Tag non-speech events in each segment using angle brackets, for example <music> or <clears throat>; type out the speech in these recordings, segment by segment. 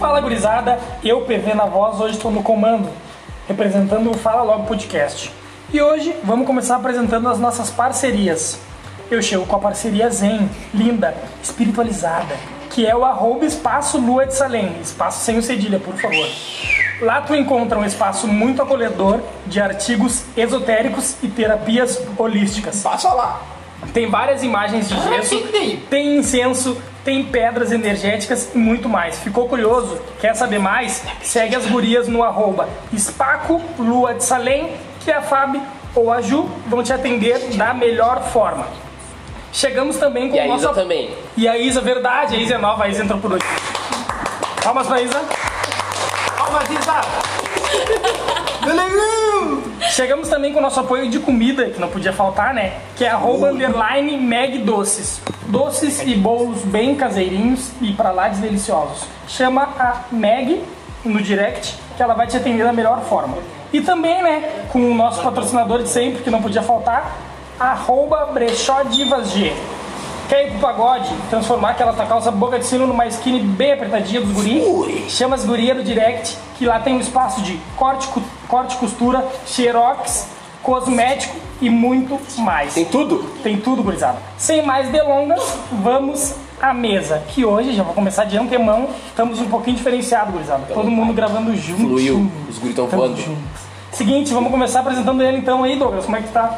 Fala gurizada, eu PV na voz, hoje estou no comando, representando o Fala Logo Podcast. E hoje vamos começar apresentando as nossas parcerias. Eu chego com a parceria Zen, linda, espiritualizada, que é o arroba espaço Lua de Salem, espaço sem o cedilha, por favor. Lá tu encontra um espaço muito acolhedor de artigos esotéricos e terapias holísticas. Passa lá. Tem várias imagens de gesso, tem incenso, tem pedras energéticas e muito mais. Ficou curioso? Quer saber mais? Segue as gurias no arroba Espaco Lua de Salem, que a Fábio ou a Ju vão te atender da melhor forma. Chegamos também com E a o nosso... Isa também. E a Isa, verdade, a Isa é nova, a Isa entrou por hoje. Palmas pra Isa. Palmas, Isa! Chegamos também com o nosso apoio de comida, que não podia faltar, né? Que é arroba underline Meg Doces. Doces e bolos bem caseirinhos e pra lá de deliciosos. Chama a Meg no direct, que ela vai te atender da melhor forma. E também, né, com o nosso patrocinador de sempre, que não podia faltar, arroba Brechó Divas G. Quer ir pro pagode, transformar aquela tua calça boca de sino numa skinny bem apertadinha dos guri? Chama as gurias do direct, que lá tem um espaço de corte, corte costura, xerox, cosmético e muito mais. Tem tudo? Tem tudo, gurizada. Sem mais delongas, vamos à mesa. Que hoje, já vou começar de antemão, estamos um pouquinho diferenciado, gurizada. Todo mundo gravando junto. Fluiu. Os guris tão Tamo voando. junto. Seguinte, vamos começar apresentando ele então aí, Douglas. Como é que tá?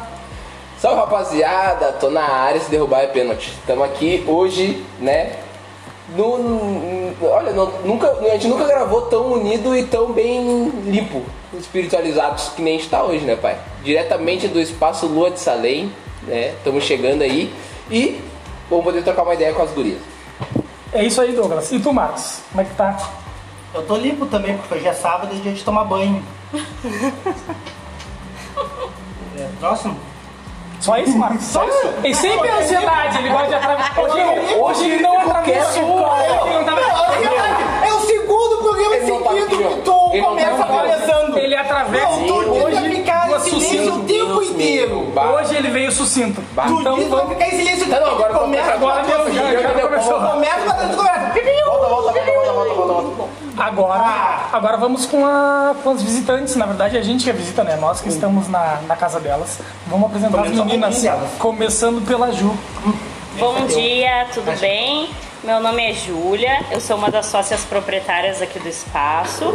Salve rapaziada, tô na área, se derrubar é pênalti. Estamos aqui hoje, né? No, no- olha, não- nunca, a gente nunca gravou tão unido e tão bem limpo, espiritualizados que nem a gente tá hoje, né, pai? Diretamente do espaço Lua de Salem, né? Estamos chegando aí e vamos poder trocar uma ideia com as gurias. É isso aí, Douglas. E tu, Marcos? Como é que tá? Eu tô limpo também, porque hoje é sábado e a gente toma banho. <laughs> É, próximo? Só isso, Marcos? Só isso? Ele sempre é ansiedade, ele gosta de atravessar. Hoje, hoje ele não atravessou. Hoje ele não tava... É o segundo programa Ele seguido que tu Ele começa conversando. Ele atravessa Não, tu hoje ficar em silêncio o tempo inteiro. Hoje ele veio sucinto. Tu Então pra vamos... ficar em silêncio o tempo não, agora inteiro. Começa Agora deu, já, começou. Começa começa. Volta, volta. Agora, agora vamos com, a, com as visitantes. Na verdade, é a gente que é visita, né? Nós que estamos na, na casa delas. Vamos apresentar as Começando meninas. Começando pela Ju. Bom dia, tudo bem? Meu nome é Júlia, eu sou uma das sócias proprietárias aqui do espaço.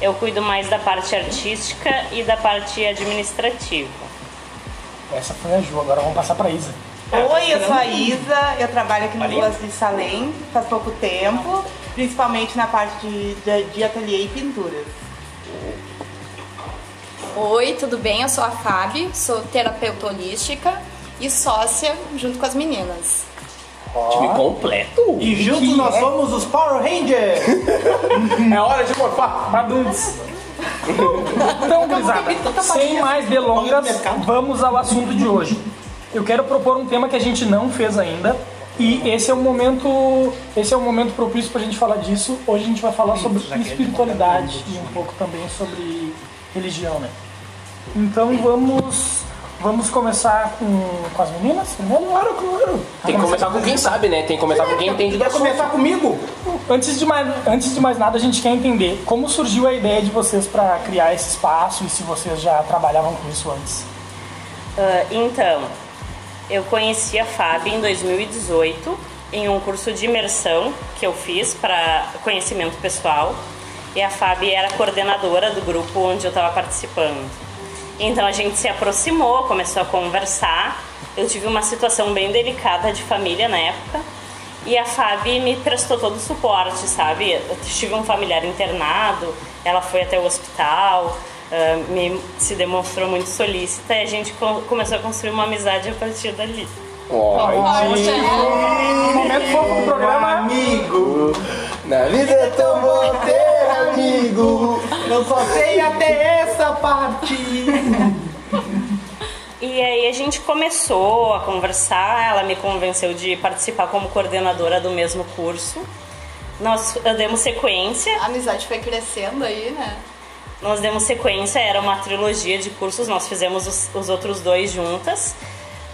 Eu cuido mais da parte artística e da parte administrativa. Essa foi a Ju. Agora vamos passar pra Isa. Oi, eu sou a Isa, eu trabalho aqui no Ruas de Salem faz pouco tempo, principalmente na parte de, de, de ateliê e pinturas. Oi, tudo bem? Eu sou a Fábio, sou terapeuta holística e sócia junto com as meninas. Time completo. E juntos nós é? somos os Power Rangers. <laughs> É hora de morfar. Adultos. Então, gurizada, sem mais delongas, vamos ao assunto de hoje. Eu quero propor um tema que a gente não fez ainda. E esse é o momento, esse é o momento propício pra gente falar disso. Hoje a gente vai falar sobre espiritualidade e um pouco também sobre religião, né? Então vamos vamos começar com, com as meninas primeiro? Claro, claro. Tem que começar com quem sabe, né? Tem que começar com quem entende do Quer assunto. começar comigo? Antes de, mais, antes de mais nada, a gente quer entender como surgiu a ideia de vocês para criar esse espaço e se vocês já trabalhavam com isso antes. Ah, então, eu conheci a Fábio em 2018 em um curso de imersão que eu fiz para conhecimento pessoal. E a Fábio era coordenadora do grupo onde eu estava participando. Então a gente se aproximou, começou a conversar. Eu tive uma situação bem delicada de família na época. E a Fábio me prestou todo o suporte, sabe? Eu tive um familiar internado, ela foi até o hospital, me, se demonstrou muito solícita e a gente co- começou a construir uma amizade a partir dali. Ó, Um momento fofo do programa. Amigo, na vida é tão bom ter amigo. eu só sei até essa parte. E aí a gente começou a conversar, ela me convenceu de participar como coordenadora do mesmo curso. Nós eh, demos sequência, A amizade foi crescendo aí, né? Nós demos sequência, era uma trilogia de cursos, nós fizemos os, os outros dois juntas.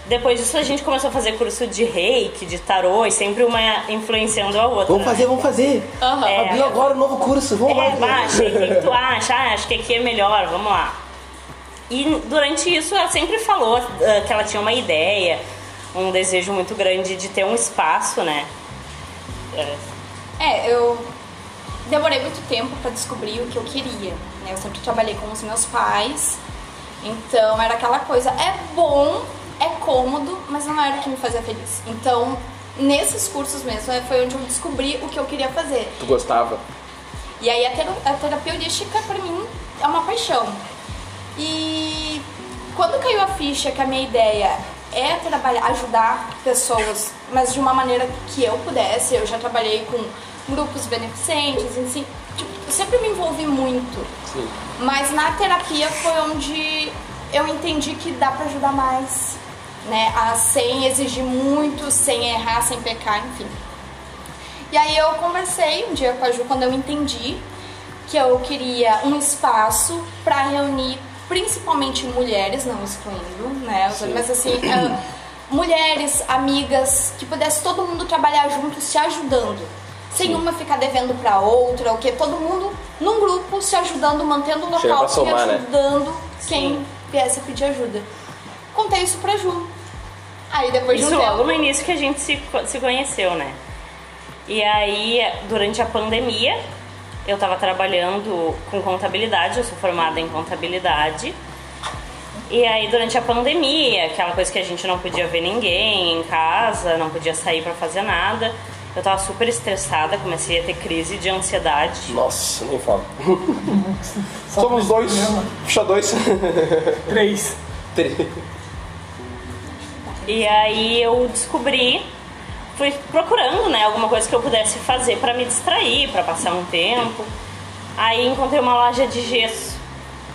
depois disso a gente começou a fazer curso de reiki, de tarô, e sempre uma influenciando a outra. Vamos fazer, vamos fazer. Aham. É. Abriu agora um novo curso, vamos É, lá. baixa, o que tu acha? Ah, acho que aqui é melhor, vamos lá. E durante isso ela sempre falou ah, que ela tinha uma ideia, um desejo muito grande de ter um espaço, né? É, É, eu demorei muito tempo pra descobrir o que eu queria. Né? Eu sempre trabalhei com os meus pais, então era aquela coisa, é bom, é cômodo, mas não era o que me fazia feliz. Então, nesses cursos mesmo, é, foi onde eu descobri o que eu queria fazer. Tu gostava? E aí a, tera- a terapia holística pra mim é uma paixão. E quando caiu a ficha que a minha ideia é trabalhar, ajudar pessoas, mas de uma maneira que eu pudesse, eu já trabalhei com grupos beneficentes, assim, tipo, sempre me envolvi muito. Sim. Mas na terapia foi onde eu entendi que dá pra ajudar mais, né? A, sem exigir muito, sem errar, sem pecar, enfim. E aí eu conversei um dia com a Ju quando eu entendi que eu queria um espaço para reunir principalmente mulheres, não excluindo, né? os- Mas assim, ah, mulheres, amigas, que pudesse todo mundo trabalhar junto, se ajudando. Sem uma ficar devendo pra outra, o que todo mundo num grupo se ajudando, mantendo o local somar, e né? ajudando quem viesse a pedir ajuda. Contei isso pra Ju. Aí depois de Isso um tempo. logo no início que a gente se, se conheceu, né? E aí, durante a pandemia, eu tava trabalhando com contabilidade, eu sou formada em contabilidade. E aí, durante a pandemia, aquela coisa que a gente não podia ver ninguém em casa, não podia sair pra fazer nada, eu tava super estressada, comecei a ter crise de ansiedade. Nossa, nem fala. <laughs> Somos dois. Puxa dois. <laughs> Três. Três. E aí eu descobri, fui procurando, né, alguma coisa que eu pudesse fazer pra me distrair, pra passar um tempo. Aí encontrei uma loja de gesso.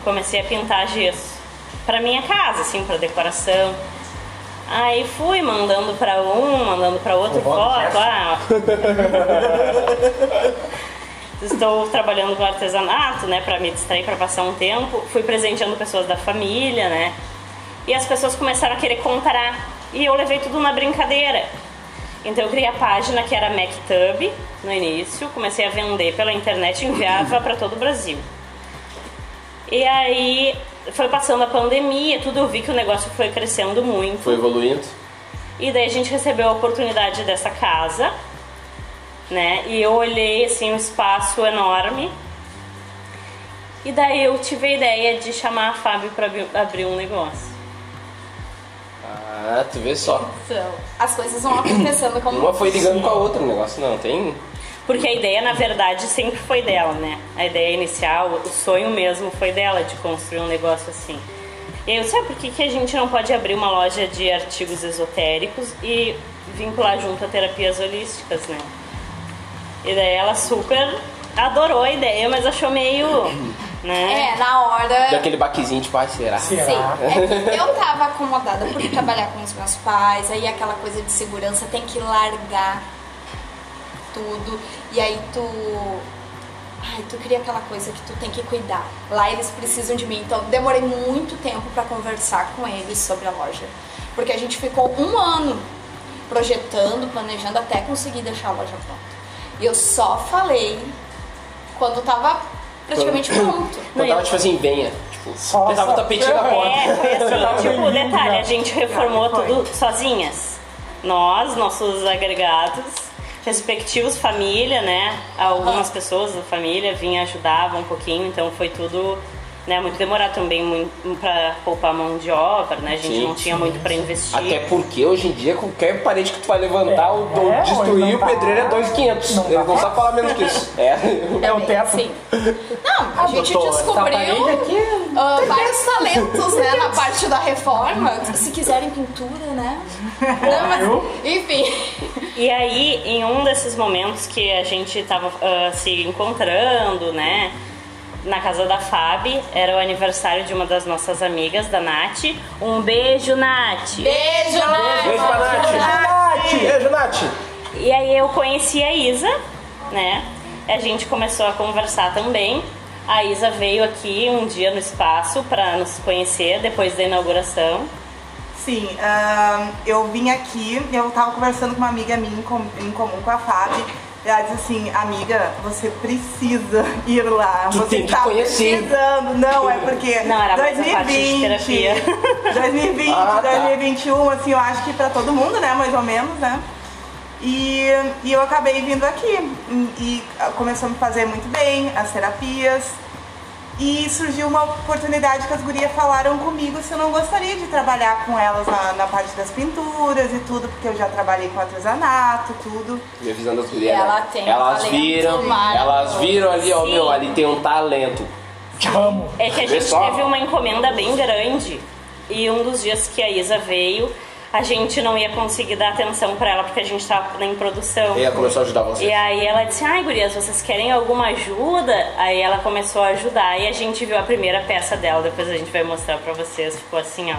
Comecei a pintar gesso pra minha casa, assim, pra decoração. Aí fui mandando pra um, mandando pra outro foto. Ah, <laughs> Estou trabalhando com artesanato, né, para me distrair, para passar um tempo. Fui presenteando pessoas da família, né? E as pessoas começaram a querer comprar. E eu levei tudo na brincadeira. Então eu criei a página que era MacTub no início, comecei a vender pela internet e enviava para todo o Brasil. E aí foi passando a pandemia, tudo eu vi que o negócio foi crescendo muito. Foi evoluindo. E daí a gente recebeu a oportunidade dessa casa, né? E eu olhei assim um espaço enorme. E daí eu tive a ideia de chamar a Fábio para abrir um negócio. Ah, tu vê só. Então, as coisas vão acontecendo como Uma foi ligando com a outra o negócio, não. Tem. Porque a ideia, na verdade, sempre foi dela, né? A ideia inicial, o sonho mesmo foi dela de construir um negócio assim. E aí eu ah, por que, que a gente não pode abrir uma loja de artigos esotéricos e vincular junto a terapias holísticas, né? E daí ela super adorou a ideia, mas achou meio, né? É, na hora. Deu aquele baquezinho, tipo, ai, será? Sim, é que eu tava acomodada por trabalhar com os meus pais, aí aquela coisa de segurança tem que largar tudo, e aí tu. Ai, tu cria aquela coisa que tu tem que cuidar. Lá eles precisam de mim, então demorei muito tempo pra conversar com eles sobre a loja. Porque a gente ficou um ano projetando, planejando até conseguir deixar a loja pronta. E eu só falei quando tava praticamente pronto. <coughs> Eu tava tipo assim, venha. Tipo, tava o tapetinho na porta. É, foi assim, tipo, detalhe, a gente reformou tudo sozinhas. Nós, nossos agregados, respectivos família, né? Algumas pessoas da família vinham ajudar um pouquinho, então foi tudo né, muito demorado também pra poupar mão de obra, né? A gente Sim, não tinha muito pra investir. Até porque hoje em dia, qualquer parede que tu vai levantar ou ou É, destruir, o tá- pedreiro é 2,500. não Ele tá não sabe falar menos que isso. É. É o teto. Sim. Não, a gente doutor, essa descobriu parede aqui- ah, vários talentos né, na parte da reforma. Se quiserem pintura, né? Não, mas, enfim. E aí, em um desses momentos que a gente tava ah, se encontrando, né? Na casa da Fabi, era o aniversário de uma das nossas amigas, da Nath. Um beijo, Nath! Beijo, né? Beijo pra Nath. Beijo, Nath. E aí eu conheci a Isa, né? A gente começou a conversar também. A Isa veio aqui um dia no espaço para nos conhecer depois da inauguração. Sim, ahn, eu vim aqui, eu tava conversando com uma amiga minha em comum com a Fábio. Ela disse assim, amiga, você precisa ir lá. Tu você tem que tá conhecer. precisando. Não, é porque Não, era mais a parte de 2020, terapia. <laughs> 2020, Ah, tá. 2021, assim, eu acho que pra todo mundo, né, mais ou menos, né? E, e eu acabei vindo aqui e, e começou a me fazer muito bem as terapias. E surgiu uma oportunidade que as gurias falaram comigo se eu não gostaria de trabalhar com elas na, na parte das pinturas e tudo, porque eu já trabalhei com artesanato, tudo. Me avisando as gurias. ela né? tem Elas viram, elas viram ali, ó, Sim. meu, ali tem um talento. Vamos. É que a Vê gente só. teve uma encomenda bem grande e um dos dias que a Isa veio, a gente não ia conseguir dar atenção pra ela porque a gente tava em produção. E ela começou a ajudar você. E aí ela disse, ai gurias, vocês querem alguma ajuda? Aí ela começou a ajudar e a gente viu a primeira peça dela, depois a gente vai mostrar pra vocês. Ficou assim, ó,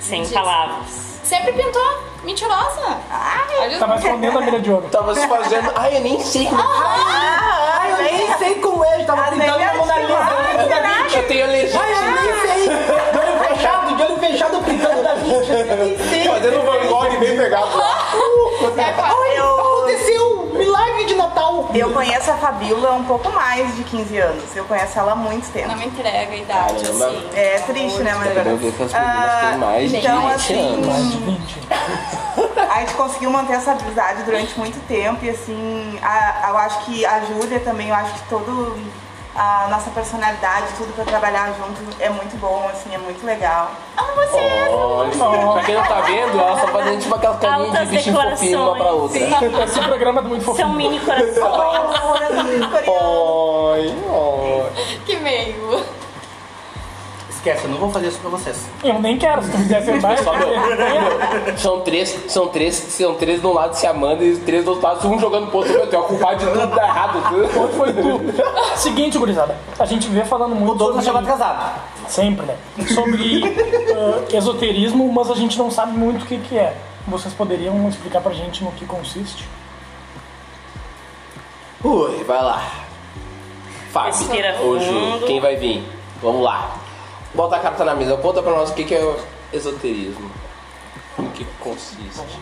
sem palavras. Sempre pintou. Mentirosa. Ai, Tava escondendo a mira de ouro. Tava se fazendo. <laughs> Ai, eu nem sei como. Ah, eu nem sei como é, eu tava Às pintando a Mona Lisa é. Eu tenho alergia. Ai, eu nem sei. De olho fechado, de olho fechado pintando da Vinci. Fazendo um Van Gogh bem pegado lá. Ai, Eu- aconteceu! Milagre de Natal! Eu conheço a Fabíola há um pouco mais de 15 anos. Eu conheço ela há muito tempo. Não me entrega a idade, Caramba. assim. É triste, né, mas Eu ver que as meninas têm mais de então, 20 assim, anos. Mais de 20. A gente conseguiu manter essa amizade durante muito tempo e assim, a- eu acho que a Júlia também, eu acho que todo a nossa personalidade, tudo pra trabalhar junto é muito bom, assim, é muito legal. Amo você! Olha, pra quem não tá vendo, ela só fazendo tipo aquela carinha de Altas bichinho fofinho uma pra outra. <laughs> Esse programa é muito São fofinho. mini corações. Oi, oi. Que meio. Esquece, eu não vou fazer isso pra vocês. Eu nem quero, se tu quiser ser mais. Só meu. São três, são três, são três de um lado se amando e três do outro lado, um jogando pro outro. Meu, tu é o culpado de tudo dar errado. Onde foi tu? Seguinte, gurizada. A gente vê falando muito O Douglas chegou sobre... atrasado. Sempre, né? Sobre eh, esoterismo, mas a gente não sabe muito o que, que é. Vocês poderiam explicar pra gente no que consiste? Ui, vai lá. Fábio, Respira hoje, fundo. quem vai vir? Vamos lá. Bota a carta na mesa, conta pra nós o que que é o esoterismo. No que consiste.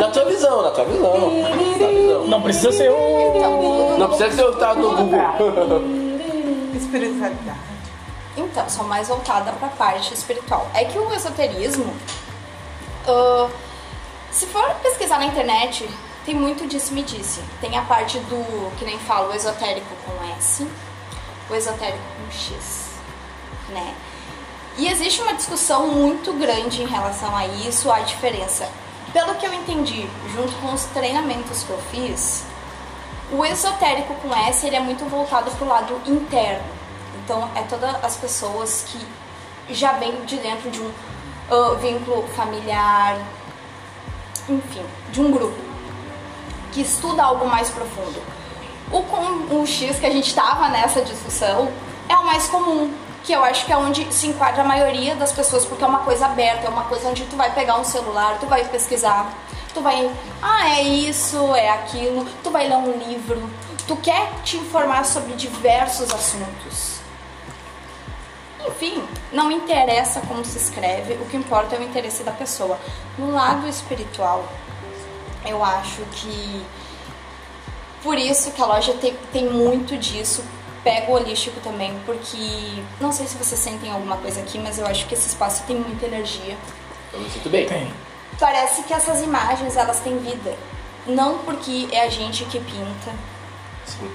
Na tua visão, na tua visão. Na tua visão. Não precisa ser o... Não precisa ser o tá no Google. <laughs> Espiritualidade. Então, sou mais voltada pra parte espiritual. É que o esoterismo, ah, se for pesquisar na internet, tem muito disse-me-disse. Tem a parte do, que nem falo, o esotérico com S, o esotérico com X, né? E existe uma discussão muito grande em relação a isso, a diferença. Pelo que eu entendi, junto com os treinamentos que eu fiz, o esotérico com S ele é muito voltado pro lado interno. Então é todas as pessoas que já vêm de dentro de um ah, vínculo familiar, enfim, de um grupo que estuda algo mais profundo. O com o X que a gente estava nessa discussão é o mais comum, que eu acho que é onde se enquadra a maioria das pessoas, porque é uma coisa aberta, é uma coisa onde tu vai pegar um celular, tu vai pesquisar, tu vai, ah, é isso, é aquilo, tu vai ler um livro, tu quer te informar sobre diversos assuntos. Enfim, não interessa como se escreve, o que importa é o interesse da pessoa. No lado espiritual, eu acho que por isso que a loja tem, tem muito disso. Pega o holístico também, porque não sei se vocês sentem alguma coisa aqui, mas eu acho que esse espaço tem muita energia. Eu me sinto bem. Tem. Parece que essas imagens elas têm vida. Não porque é a gente que pinta, Sim.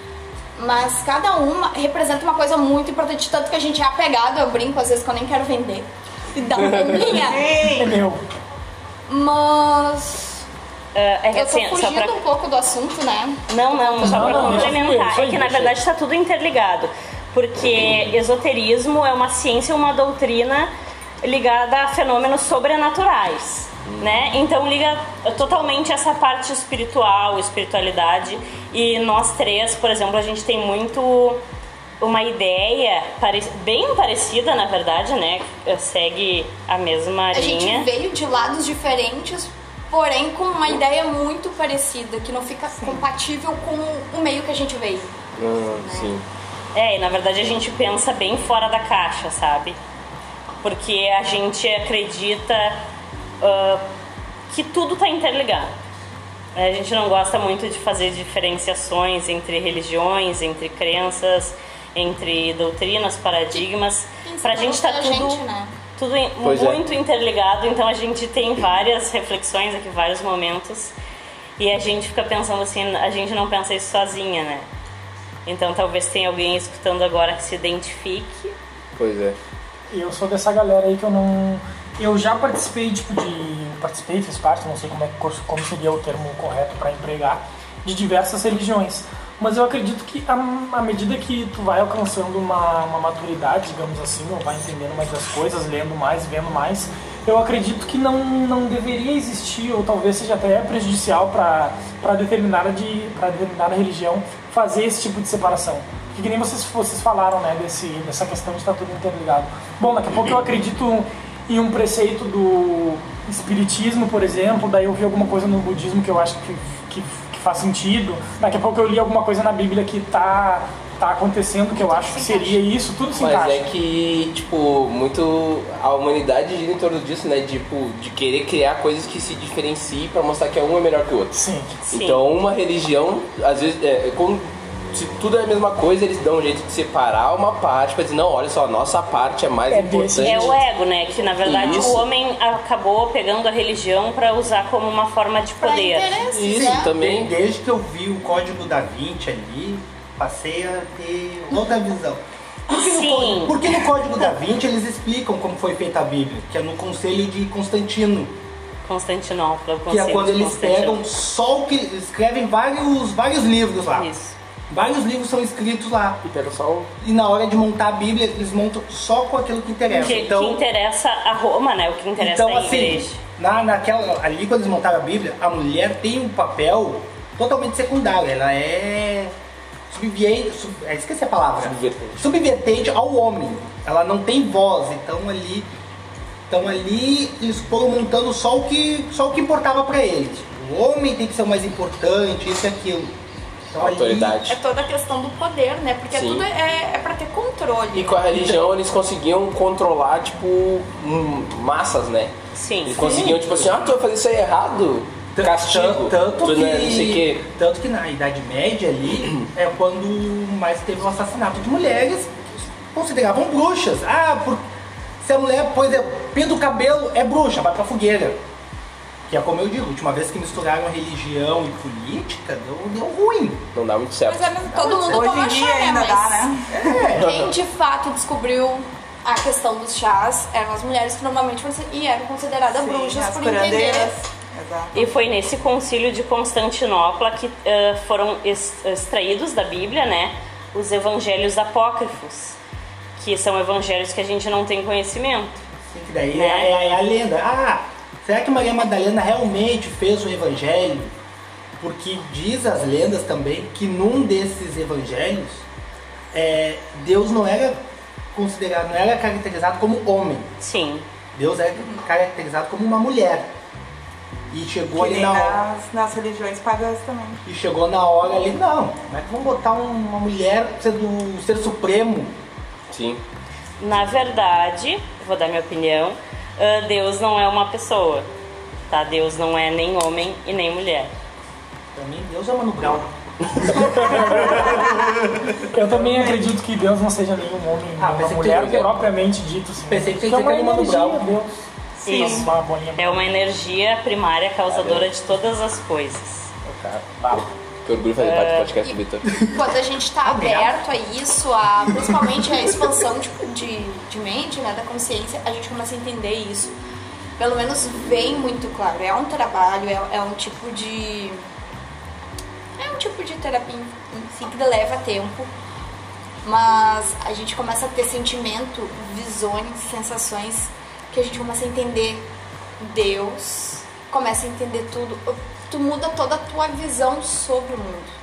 mas cada uma representa uma coisa muito importante, tanto que a gente é apegado, eu brinco às vezes que eu nem quero vender. E dá <laughs> uma bombinha. É meu. Mas é que eu tô fugindo pra um pouco do assunto, né? Não, não, só Não, pra não, deixa complementar. é que na verdade está tudo interligado. Porque esoterismo é uma ciência, uma doutrina ligada a fenômenos sobrenaturais. Né? Então liga totalmente essa parte espiritual, espiritualidade. E nós três, por exemplo, a gente tem muito uma ideia pare- bem parecida, na verdade, né? Segue a mesma A gente linha. veio de lados diferentes, porém com uma ideia muito parecida, que não fica compatível com o meio que a gente veio. Ah, sim. É, e na verdade a gente pensa bem fora da caixa, sabe? porque a gente acredita ah, que tudo está interligado. A gente não gosta muito de fazer diferenciações entre religiões, entre crenças, entre doutrinas, paradigmas. Gente tá Principalmente tudo, a gente, né? Tudo Pois é. muito interligado, então a gente tem várias reflexões aqui, vários momentos. E a gente fica pensando assim, a gente não pensa isso sozinha, né? Então talvez tenha alguém escutando agora que se identifique. Pois é. Eu sou dessa galera aí que eu não. Eu já participei, tipo, de. Participei, fiz parte, não sei como, é, que- como seria o termo correto para empregar, de diversas religiões. Mas eu acredito que à medida que tu vai alcançando uma, uma maturidade, digamos assim, ou vai entendendo mais as coisas, lendo mais, vendo mais, eu acredito que não, não deveria existir, ou talvez seja até prejudicial para determinada, de, determinada religião fazer esse tipo de separação. Porque que nem vocês, vocês falaram, né, desse, dessa questão de estar tudo interligado. Bom, daqui a pouco eu acredito em um preceito do espiritismo, por exemplo, daí eu vi alguma coisa no budismo que eu acho que, que, que faz sentido. Daqui a pouco eu li alguma coisa na Bíblia que tá, tá acontecendo, que eu acho que seria isso, tudo se Mas encaixa. é que, tipo, muito. A humanidade gira em torno disso, né? Tipo, de querer criar coisas que se diferenciem pra mostrar que um é melhor que o outro. Sim. Sim. Então, uma religião, às vezes, é, é como se tudo é a mesma coisa, eles dão um jeito de separar uma parte pra dizer, não, olha só, a nossa parte é mais É importante. É o ego, né? Que na verdade Isso. o homem acabou pegando a religião para usar como uma forma de Pra poder. Isso, né? também. Desde que eu vi o código da Vinci ali, passei a ter outra visão. Por que, no Sim. porque no código da Vinci eles explicam como foi feita a Bíblia, que é no conselho de Constantino, Constantinopla, o que conceito é quando eles pegam só o que escrevem vários, vários livros lá. Isso. Vários livros são escritos lá. E pega só o. E na hora de montar a Bíblia, eles montam só com aquilo que interessa. Que, então, que interessa a Roma, né? O que interessa então a assim, igreja. na, naquela, ali quando eles montaram a Bíblia, a mulher tem um papel totalmente secundário. Ela é subviente, sub, é, esqueci a palavra. Subvertente. Subvertente ao homem. Ela não tem voz. Então ali, então ali eles foram montando só o que, só o que importava para eles. O homem tem que ser o mais importante, isso e aquilo. Então, Autoridade. É toda a questão do poder, né? Porque Sim. tudo é, é pra ter controle. E com a religião <laughs> eles conseguiam controlar, tipo, hum, massas, né? Sim. Eles conseguiam, tipo assim, ah, tu vai fazer isso aí errado. Castigo. Tanto, tu que, é, quê. tanto que na Idade Média ali é quando mais teve o assassinato de mulheres que consideravam bruxas. Ah, por, se a mulher, por exemplo, pinta o cabelo, é bruxa, vai pra fogueira. Que é como eu digo, a última vez que misturaram religião e política, deu, deu ruim. Não dá muito certo. Mas é, todo mundo Hoje toma chá, né? ainda Mas dá, né? É. quem de fato descobriu a questão dos chás eram as mulheres que normalmente foram, e eram consideradas Sim, bruxas as por entender. E foi nesse concílio de Constantinopla que eh, foram ex- extraídos da Bíblia, né? Os evangelhos apócrifos, que são evangelhos que a gente não tem conhecimento. Assim, que daí Né? é, é- é a lenda. Ah, será que Maria Madalena realmente fez o evangelho? Porque diz as lendas também que num desses evangelhos é, Deus não era considerado, não era caracterizado como homem. Sim. Deus era caracterizado como uma mulher. E chegou Que ali na hora. nas, nas religiões pagãs também. E chegou na hora ali, não, como é que vamos botar um- uma mulher sendo o ser supremo? Sim. Na verdade, vou dar minha opinião, ah, Deus não é uma pessoa, tá? Deus não é nem homem e nem mulher. Pra mim, Deus é Mano Brown. Eu também acredito que Deus não seja nenhum homem, Ah, que mulher você- propriamente dito. Assim. Pensei que você é uma dizer que era o energia, Brown. Deus. Sim. Uma É uma energia primária causadora de todas as coisas. Cara, Bah. Que orgulho fazer parte do podcast do Vitor. Quando a gente está aberto a isso, a, principalmente a expansão de, de, de mente, né, da consciência, a gente começa a entender isso. Pelo menos vem muito claro. É um trabalho, é, é um tipo de. É um tipo de terapia em si que leva tempo. Mas a gente começa a ter sentimento, visões, sensações que a gente começa a entender Deus, começa a entender tudo. Tu muda toda a tua visão sobre o mundo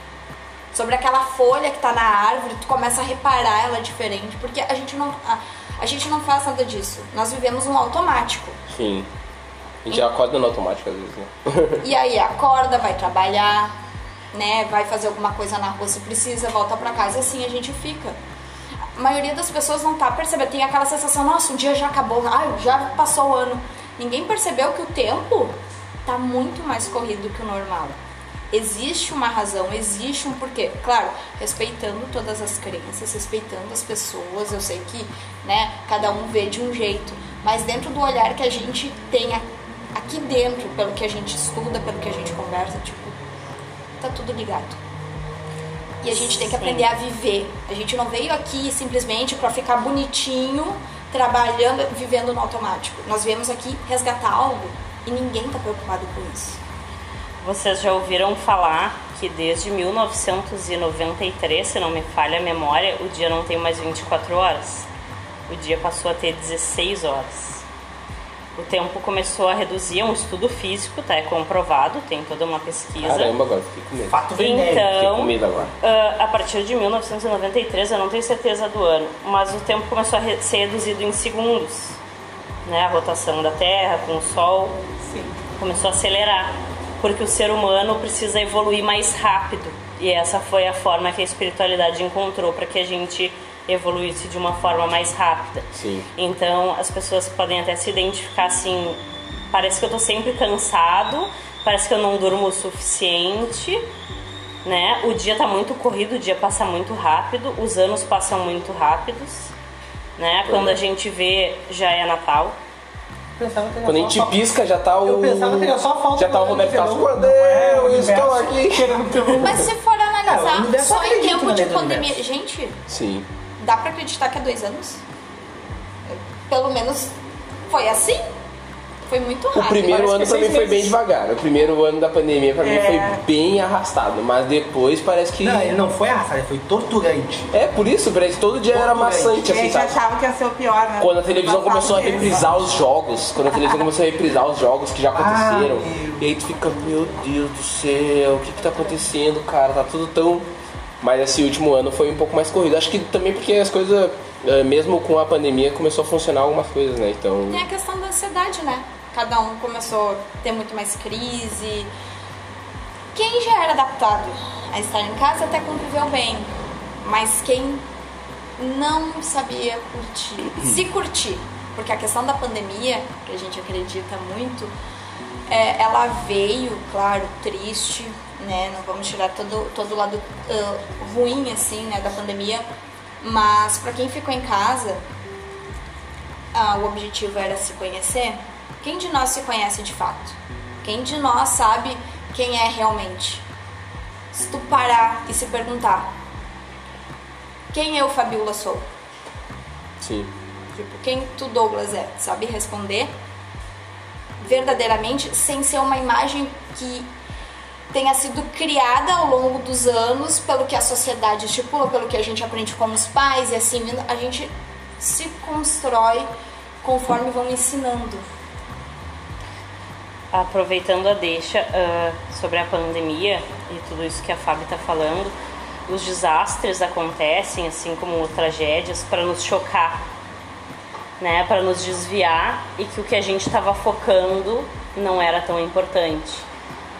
sobre aquela folha que tá na árvore, tu começa a reparar ela diferente, porque a gente não a, a gente não faz nada disso. Nós vivemos no automático. Sim. A gente acorda no automático às vezes, né? E aí acorda, vai trabalhar, né, vai fazer alguma coisa na rua se precisa, volta pra casa e assim a gente fica. a maioria das pessoas não tá percebendo. Tem aquela sensação, nossa, o dia já acabou, ai, já passou o ano. Ninguém percebeu que o tempo tá muito mais corrido que o normal. Existe uma razão, existe um porquê. Claro, respeitando todas as crenças, respeitando as pessoas. Eu sei que, né, cada um vê de um jeito, mas dentro do olhar que a gente tem aqui dentro, pelo que a gente estuda, pelo que a gente conversa, tipo, tá tudo ligado. E a gente tem que Sim. aprender a viver. A gente não veio aqui simplesmente para ficar bonitinho, trabalhando, vivendo no automático. Nós viemos aqui resgatar algo e ninguém tá preocupado com isso. Vocês já ouviram falar que desde 1993, se não me falha a memória, o dia não tem mais 24 horas. O dia passou a ter 16 horas. O tempo começou a reduzir, é um estudo físico, tá? É comprovado, tem toda uma pesquisa. Caramba, agora fiquei com medo. Fato com Então, medo agora. ah, a partir de 1993, eu não tenho certeza do ano, mas o tempo começou a re- ser reduzido em segundos. Né? A rotação da Terra com o Sol começou a acelerar, porque o ser humano precisa evoluir mais rápido. E essa foi a forma que a espiritualidade encontrou para que a gente evoluísse de uma forma mais rápida. Sim. Então as pessoas podem até se identificar assim, parece que eu tô sempre cansado, parece que eu não durmo o suficiente, né? O dia tá muito corrido, o dia passa muito rápido, os anos passam muito rápidos, né? Quando a gente vê já é Natal. Pensava que era Quando a só- gente pisca, já tá o. Eu pensava que era só falta Já tá o do Roberto Carlos. Quando É, eu estou aqui. <laughs> Querendo ter Mas se for analisar, universo só em tempo de pandemia. universo. Gente, Sim. dá pra acreditar que é dois anos? Pelo menos foi assim. Foi muito O rápido. primeiro parece ano pra mim foi bem devagar. O primeiro ano da pandemia pra mim É. foi bem arrastado. Mas depois parece que. Não, ele não foi arrastado, ele foi torturante. É, por isso, parece que todo dia era Torturante. maçante, A assim, gente sabe? achava que ia ser o pior, né? Quando a televisão começou a reprisar os jogos, quando a televisão começou a reprisar os jogos que já aconteceram, Ah, meu. e aí tu fica, meu Deus do céu, o que que tá acontecendo, cara? Tá tudo tão. Mas esse último ano foi um pouco mais corrido. Acho que também porque as coisas, eh, mesmo com a pandemia, começou a funcionar algumas coisas, né? Então. Tem a questão da ansiedade, né? Cada um começou a ter muito mais crise. Quem já era adaptado a estar em casa até conviveu bem. Mas quem não sabia curtir, se curtir, porque a questão da pandemia, que a gente acredita muito, é, ela veio, claro, triste, né? Não vamos tirar todo, todo o lado ah, ruim, assim, né, da pandemia. Mas para quem ficou em casa, ah, o objetivo era se conhecer, quem de nós se conhece de fato? Quem de nós sabe quem é realmente? Se tu parar e se perguntar, quem eu, Fabiola, sou? Sim. Tipo, quem tu, Douglas, é? Sabe responder verdadeiramente sem ser uma imagem que tenha sido criada ao longo dos anos pelo que a sociedade estipula, pelo que a gente aprende com os pais e assim a gente se constrói conforme vão ensinando. Aproveitando a deixa ah, sobre a pandemia e tudo isso que a Fábio está falando, os desastres acontecem, assim como tragédias, para nos chocar, né? para nos desviar e que o que a gente estava focando não era tão importante.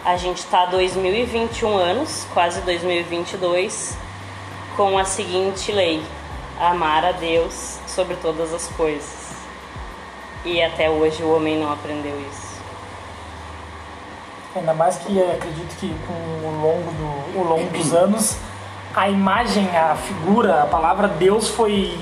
A gente está 2021 anos, quase 2022, com a seguinte lei: amar a Deus sobre todas as coisas. E até hoje o homem não aprendeu isso. Ainda mais que eh, acredito que com o longo, do, o longo dos anos, a imagem, a figura, a palavra Deus foi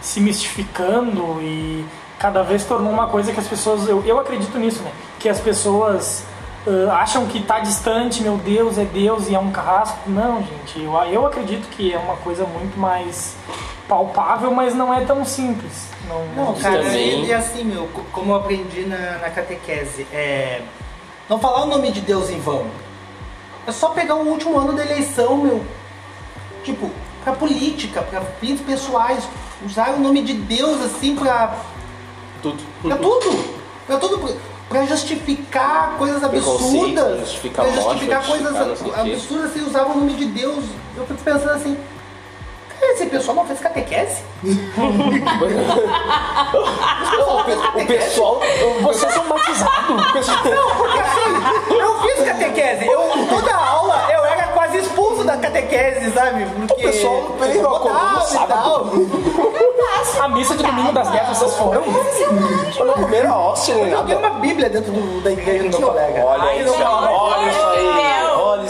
se mistificando e cada vez tornou uma coisa que as pessoas. Eu, eu acredito nisso, né? Que as pessoas ah, acham que está distante, meu Deus é Deus e é um carrasco. Não, gente, eu, eu acredito que é uma coisa muito mais palpável, mas não é tão simples. Não, Não, cara, também- e, assim, meu, co- como eu aprendi na, na catequese, é. Não falar o nome de Deus em vão. É só pegar o último ano da eleição, meu. Tipo, pra política, pra fins pessoais. Usar o nome de Deus assim pra. Tudo. Pra tudo! Pra tudo! pra- justificar coisas absurdas. justificar pra morte, justificar pra coisas justificar absurdas, assim, usavam o nome de Deus. Eu fico pensando assim. "Cara, Esse pessoal não fez catequese? <laughs> o, pe- o pessoal. Vocês são batizados? <laughs> Não, porque assim, eu fiz catequese. Eu, toda aula eu era quase expulso da catequese, sabe? Porque O pessoal, peraí, não, e tal. A missa de domingo das 10 vocês foram? Eu não comeram a hóstia nem Eu tenho nada. uma bíblia dentro do- da igreja do meu colega. Olha isso aí, olha isso aí,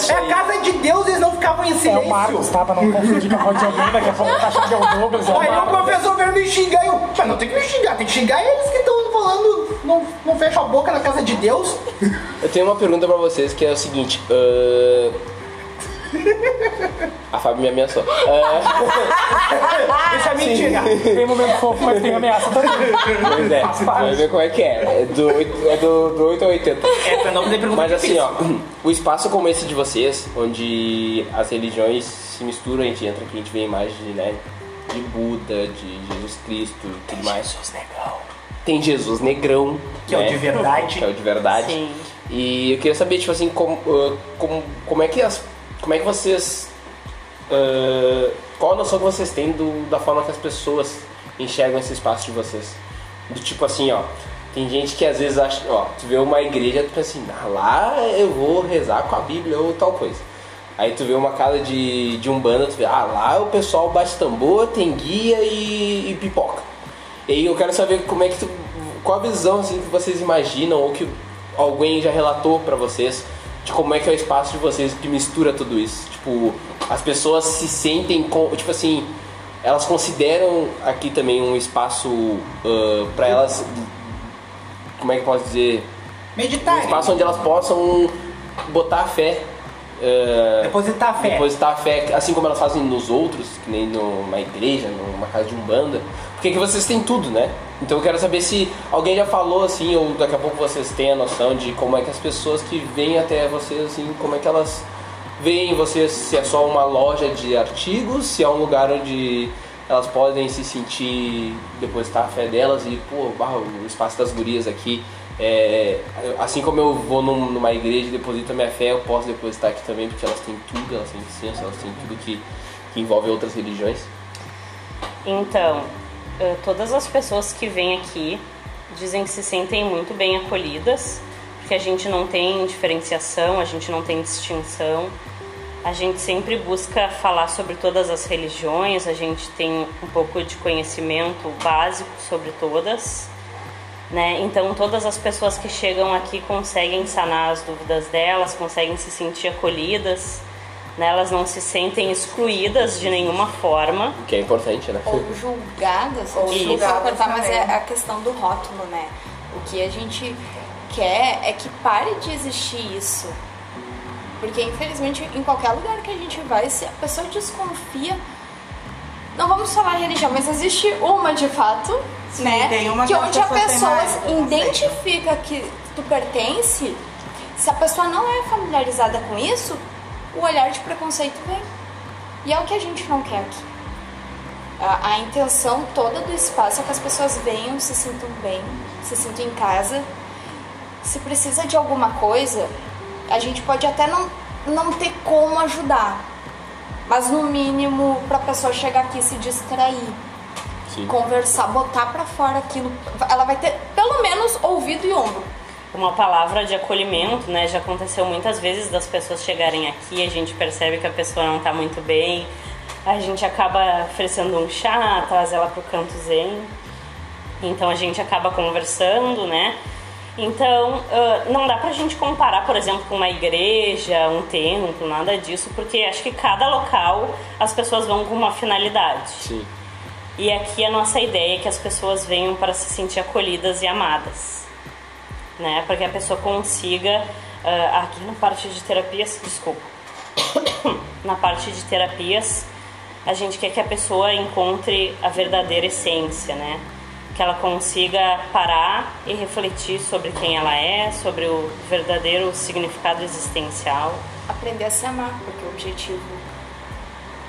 isso É a aí. casa de Deus, eles não ficavam em É o Marcos, silêncio. tá? Pra não confundir com a de alguém, daqui a pouco tá achando que é o Douglas. É o Aí o Marcos. professor veio me xingar e eu, mas não tem que me xingar, tem que xingar eles que estão falando, não, não fecha a boca na casa de Deus. Eu tenho uma pergunta pra vocês que é o seguinte. ahn, A Fábio me ameaçou. Ah, <laughs> Isso é mentira. Tem momento fofo, mas tem ameaça também. Pois é, vai ver como é que é. É do, é do, do 8 ao 80. É, pra não fazer pergunta Mas assim, ó, <clears throat> o espaço como esse de vocês, onde as religiões se misturam, a gente entra aqui, a gente vê imagens de, né, de Buda, de Jesus Cristo e tudo mais. Jesus Negrão. Tem Jesus Negrão. Que é o né? de verdade. Que é o de verdade. Sim. E eu queria saber, tipo assim, como, ah, como, como é que as. Como é que vocês. ah, qual a noção que vocês têm do, da forma que as pessoas enxergam esse espaço de vocês? Do tipo assim, ó. Tem gente que às vezes acha, ó, tu vê uma igreja, tu pensa assim, ah, lá eu vou rezar com a Bíblia ou tal coisa. Aí tu vê uma casa de, de Umbanda, tu vê, ah, lá o pessoal bate tambor, tem guia e, e pipoca. E aí eu quero saber como é que tu, qual a visão assim que vocês imaginam ou que alguém já relatou pra vocês de como é que é o espaço de vocês que mistura tudo isso. Tipo, as pessoas se sentem com, tipo assim, elas consideram aqui também um espaço ah, pra elas como é que eu posso dizer, um Meditar. espaço onde elas possam botar a fé ah, Depositar a fé. depositar a fé, assim como elas fazem nos outros, que nem numa igreja, numa casa de umbanda, porque aqui vocês têm tudo, né? Então eu quero saber se alguém já falou assim, ou daqui a pouco vocês têm a noção de como é que as pessoas que vêm até vocês, assim, como é que elas veem vocês, se é só uma loja de artigos, se é um lugar onde elas podem se sentir, depositar a fé delas e, pô, o espaço das gurias aqui. É, assim como eu vou num- numa igreja e deposito a minha fé, eu posso depositar aqui também, porque elas têm tudo, elas têm ciência, elas têm tudo que, que envolve outras religiões. Então, eh, todas as pessoas que vêm aqui dizem que se sentem muito bem acolhidas, porque a gente não tem diferenciação, a gente não tem distinção. A gente sempre busca falar sobre todas as religiões, a gente tem um pouco de conhecimento básico sobre todas. Né? Então, todas as pessoas que chegam aqui conseguem sanar as dúvidas delas, conseguem se sentir acolhidas, né? elas não se sentem excluídas de nenhuma forma. O que é importante, né? ou julgadas, Ou julgadas cortar, mas é a questão do rótulo, né? O que a gente quer é que pare de existir isso. Porque infelizmente em qualquer lugar que a gente vai, se a pessoa desconfia, não vamos falar religião, mas existe uma de fato, Sim, né? tem uma que onde a pessoa identifica que tu pertence, se a pessoa não é familiarizada com isso, o olhar de preconceito vem. E é o que a gente não quer aqui. A, a intenção toda do espaço é que as pessoas venham, se sintam bem, se sintam em casa. Se precisa de alguma coisa, a gente pode até não, não ter como ajudar. Mas no mínimo, pra pessoa chegar aqui e se distrair, Sim. conversar, botar pra fora aquilo, ela vai ter pelo menos ouvido e ombro. Uma palavra de acolhimento, né? Já aconteceu muitas vezes das pessoas chegarem aqui, a gente percebe que a pessoa não tá muito bem, a gente acaba oferecendo um chá, traz ela pro canto zen, então a gente acaba conversando, né? Então, ah, não dá pra gente comparar, por exemplo, com uma igreja, um templo, nada disso, porque acho que cada local as pessoas vão com uma finalidade. Sim. E aqui a nossa ideia é que as pessoas venham para se sentir acolhidas e amadas, né? Para que a pessoa consiga, ah, aqui na parte de terapias, desculpa, <coughs> na parte de terapias, a gente quer que a pessoa encontre a verdadeira essência, né? Que ela consiga parar e refletir sobre quem ela é, sobre o verdadeiro significado existencial. Aprender a se amar, porque o objetivo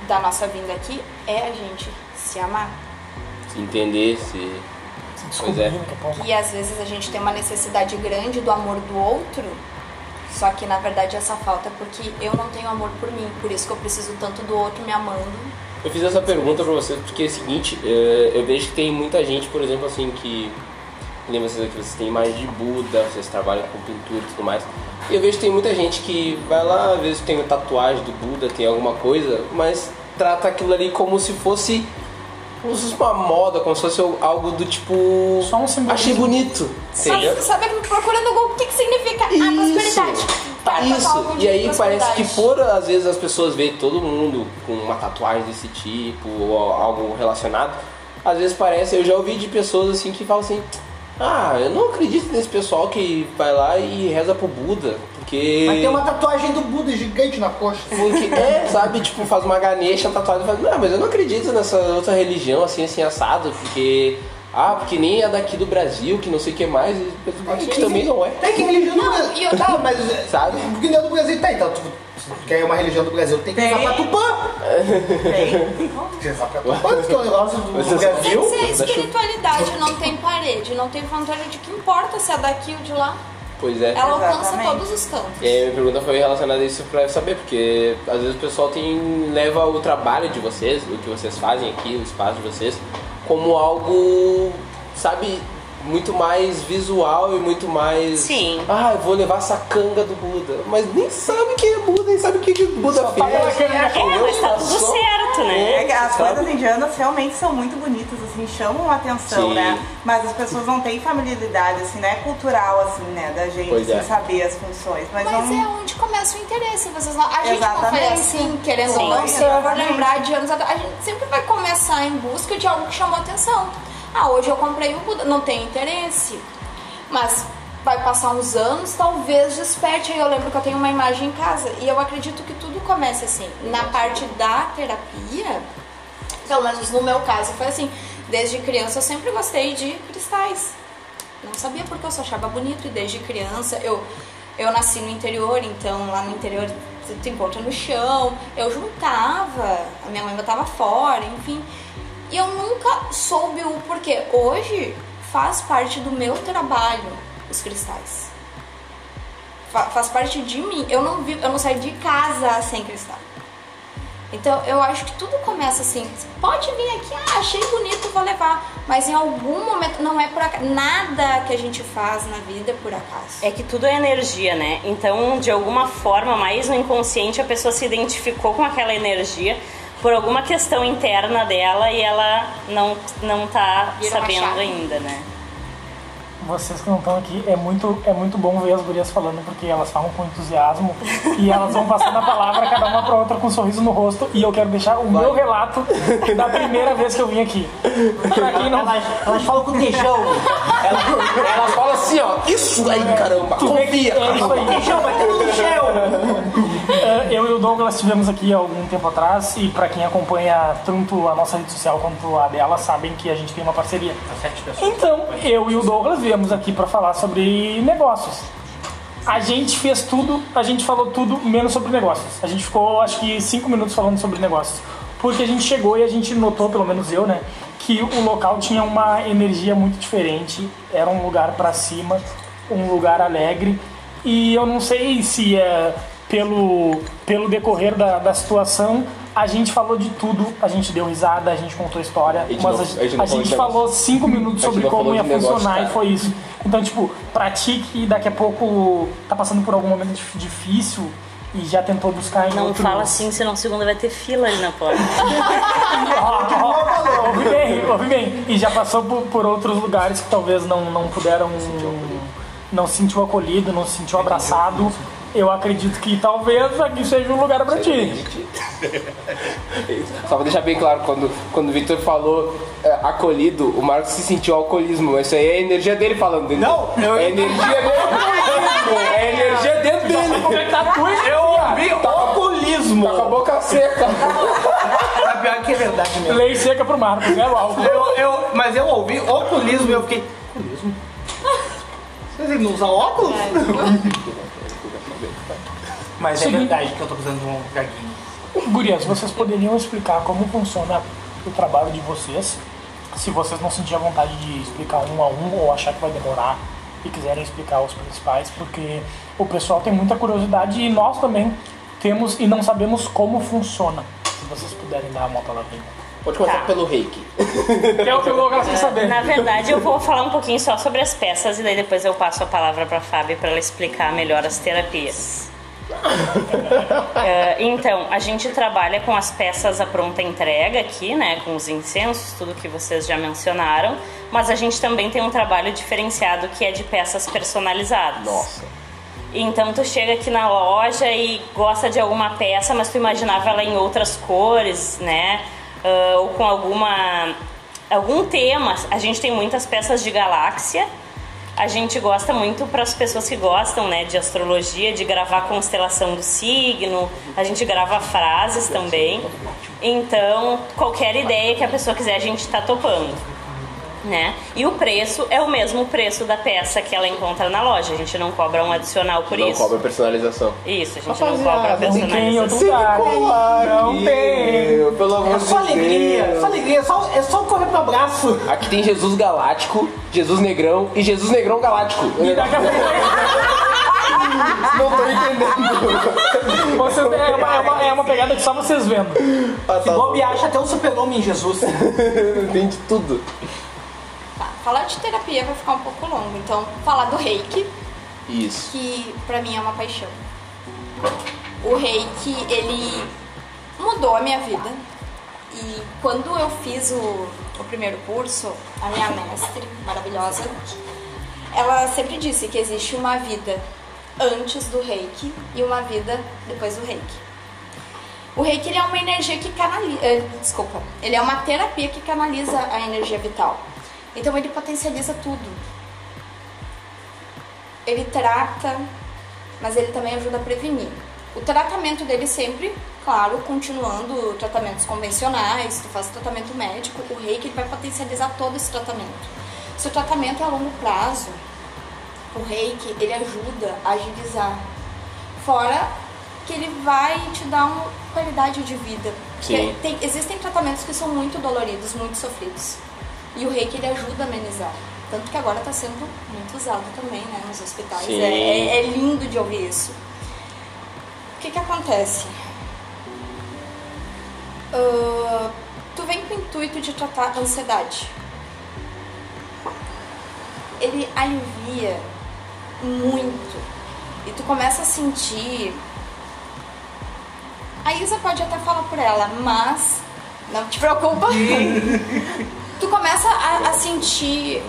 da nossa vinda aqui é a gente se amar. Se entender, se. Pois é. descobrindo daqui a pouco. E às vezes a gente tem uma necessidade grande do amor do outro, só que na verdade essa falta é porque eu não tenho amor por mim, por isso que eu preciso tanto do outro me amando. Eu fiz essa pergunta pra vocês porque é o seguinte, eh, eu vejo que tem muita gente, por exemplo, assim, que. que Nem vocês aqui, vocês têm mais de Buda, vocês trabalham com pintura e tudo mais. E eu vejo que tem muita gente que vai lá, às vezes tem tatuagem do Buda, tem alguma coisa, mas trata aquilo ali como se fosse como se fosse uma moda, como se fosse algo do tipo. Só um simbolismo. Achei bonito. Sabe, sabe procurando o Google, o que, que significa a prosperidade? Tá, Isso, e de aí parece que por às vezes as pessoas veem todo mundo com uma tatuagem desse tipo ou algo relacionado, às vezes parece, eu já ouvi de pessoas assim que falam assim, ah, eu não acredito nesse pessoal que vai lá e reza pro Buda, porque. Mas tem uma tatuagem do Buda gigante na coxa. Porque, é, sabe, tipo, faz uma ganesha tatuada e fala, não, mas eu não acredito nessa outra religião assim, assim, assado, porque. Ah, porque nem é daqui do Brasil, que não sei o que mais, e eu acho que também não é. Tem que religião do Não, Brasil. e eu- Tá, mas. Sabe? Porque não é do Brasil, tá. Então, tu, se tu quer uma religião do Brasil, tem que usar pra Tupã. Tem. Tem que usar pra Tupã, que é um negócio do Você- Tem Brasil. que ser espiritualidade, não tem parede, não tem fronteira de que importa se é daqui ou de lá. Pois é. Ela alcança Exatamente. todos os campos. E aí, minha pergunta foi relacionada a isso pra saber, porque às vezes o pessoal tem, leva o trabalho de vocês, o que vocês fazem aqui, o espaço de vocês, como algo, sabe, muito mais visual e muito mais. Sim. Ah, eu vou levar essa canga do Buda. Mas nem sabe quem é Buda, nem sabe o que, que o Buda fez. É, mas tá tudo Só- certo, né? É que as coisas indianas realmente são muito bonitas, assim, chamam a atenção, Sim. né? Mas as pessoas não têm familiaridade, assim, não é cultural, assim, né, da gente, Pois assim, é. saber as funções. Mas, Mas não... é onde começa o interesse. Vocês não, a gente não foi Exatamente. assim, querendo ou não, se Exatamente. lembrar de anos atrás, a gente sempre vai começar em busca de algo que chamou atenção. Ah, hoje eu comprei um Buda, não tem interesse. Mas vai passar uns anos, talvez desperte. Aí eu lembro que eu tenho uma imagem em casa e eu acredito que tudo começa assim. Na parte da terapia, pelo menos no meu caso foi assim. Desde criança eu sempre gostei de cristais. Não sabia porque eu só achava bonito e desde criança eu eu nasci no interior, então lá no interior tu encontra no chão. Eu juntava, a minha mãe botava fora, enfim. E eu nunca soube o porquê. Hoje faz parte do meu trabalho os cristais. Fa- faz parte de mim. Eu não vi, eu não saio de casa sem cristal. Então eu acho que tudo começa assim. Pode vir aqui, ah, achei bonito, vou levar. Mas em algum momento não é por acaso. Nada que a gente faz na vida é por acaso. É que tudo é energia, né? Então, de alguma forma, mais no inconsciente, a pessoa se identificou com aquela energia por alguma questão interna dela e ela não, não tá sabendo ainda, né? Vocês que não estão aqui, é muito, é muito bom ver as gurias falando, porque elas falam com entusiasmo <laughs> e elas vão passando a palavra cada uma pra outra com um sorriso no rosto. E eu quero deixar o meu relato da primeira vez que eu vim aqui. Pra quem não. Elas, elas falam com tejão. Ela, ela fala assim, ó, isso aí, caramba, Tu confia. é isso aí. Tejão, vai ter no. É, Eu e o Douglas estivemos aqui há algum tempo atrás e pra quem acompanha tanto a nossa rede social quanto a dela, sabem que a gente tem uma parceria. Então, eu e o Douglas viemos aqui pra falar sobre negócios. A gente fez tudo, a gente falou tudo menos sobre negócios. A gente ficou, acho que, cinco minutos falando sobre negócios. Porque a gente chegou e a gente notou, pelo menos eu, né, que o local tinha uma energia muito diferente. Era um lugar pra cima, um lugar alegre. E eu não sei se é pelo, pelo decorrer da, da situação, a gente falou de tudo, a gente deu risada, a gente contou história, gente mas não- a, a gente a falou gente negócio. falou cinco minutos sobre como ia negócio, funcionar cara. e foi isso. Então, tipo, pratique e daqui a pouco tá passando por algum momento dif- difícil e já tentou buscar em Não outros... fala assim, senão segunda vai ter fila ali na porta. Ó, ó, ouve bem, ouve bem. E já passou por, por outros lugares que talvez não, não puderam... Não se sentiu acolhido, não se sentiu abraçado. Eu acredito que talvez aqui seja um lugar pra ti. <laughs> Só pra deixar bem claro, quando, quando o Victor falou é, acolhido, o Marcos se sentiu alcoolismo. Mas isso aí é a energia dele falando. entendeu? Não, eu- É a energia dele. <laughs> é a energia dentro dele. Como é que tá a tua Eu ouvi alcoolismo. Tá com a boca seca. A <laughs> pior que é verdade mesmo. Lei seca pro Marcos, né, o álcool? Eu, eu, mas eu ouvi alcoolismo e eu fiquei. Alcoolismo? Vocês não usam óculos? Mas é Seguinte. verdade que eu tô precisando de um gaguinho. Gurias, vocês poderiam explicar como funciona o trabalho de vocês? Se vocês não sentirem a vontade de explicar um a um ou achar que vai demorar e quiserem explicar os principais, porque o pessoal tem muita curiosidade e nós também temos e não sabemos como funciona. Se vocês puderem dar uma palavrinha. Pode começar Tá. pelo reiki. É o que o Douglas quer saber. Na verdade, eu vou falar um pouquinho só sobre as peças e daí depois eu passo a palavra para a Fábio para ela explicar melhor as terapias. É, <laughs> então, a gente trabalha com as peças à pronta entrega aqui, né? Com os incensos, tudo que vocês já mencionaram. Mas a gente também tem um trabalho diferenciado que é de peças personalizadas. Nossa. Então tu chega aqui na loja e gosta de alguma peça, mas tu imaginava ela em outras cores, né? Ah, ou com alguma algum tema. A gente tem muitas peças de galáxia. A gente gosta muito para as pessoas que gostam, né, de astrologia, de gravar constelação do signo. A gente grava frases também. Então, qualquer ideia que a pessoa quiser, a gente está topando né? E o preço é o mesmo preço da peça que ela encontra na loja. A gente não cobra um adicional por Não isso. cobra personalização. Isso, a gente não Rapaziada, cobra não tem em outro personalização. lugar. Não tem. Pelo amor É só de alegria, Deus. só alegria, só, é só correr pro abraço. Aqui tem Jesus Galáctico, Jesus Negrão e Jesus Negrão Galáctico. E daqui a Não tô entendendo. vocês, é, uma, é, uma, é uma pegada que só vocês vendo. Ah, Se tá bom. bobear, acha até um super-homem em Jesus. <laughs> Entende tudo. Falar de terapia vai ficar um pouco longo, então falar do reiki, Isso. que pra mim é uma paixão. O reiki, ele mudou a minha vida. E quando eu fiz o, o primeiro curso, a minha mestre, maravilhosa, ela sempre disse que existe uma vida antes do reiki e uma vida depois do reiki. O reiki ele é uma energia que canaliza. desculpa. Ele é uma terapia que canaliza a energia vital. Então ele potencializa tudo. Ele trata, mas ele também ajuda a prevenir. O tratamento dele sempre, claro, continuando tratamentos convencionais, tu faz tratamento médico, o reiki ele vai potencializar todo esse tratamento. Se o tratamento é a longo prazo, o reiki ele ajuda a agilizar. Fora que ele vai te dar uma qualidade de vida. Sim. Porque tem- existem tratamentos que são muito doloridos, muito sofridos. E o reiki ele ajuda a amenizar. Tanto que agora está sendo muito usado também, né, nos hospitais. É, é- é lindo de ouvir isso. O que que acontece? Ah, tu vem com o intuito de tratar a ansiedade. Ele alivia muito. E tu começa a sentir. A Isa pode até falar por ela, mas não te preocupa. <laughs> tu começa a, a sentir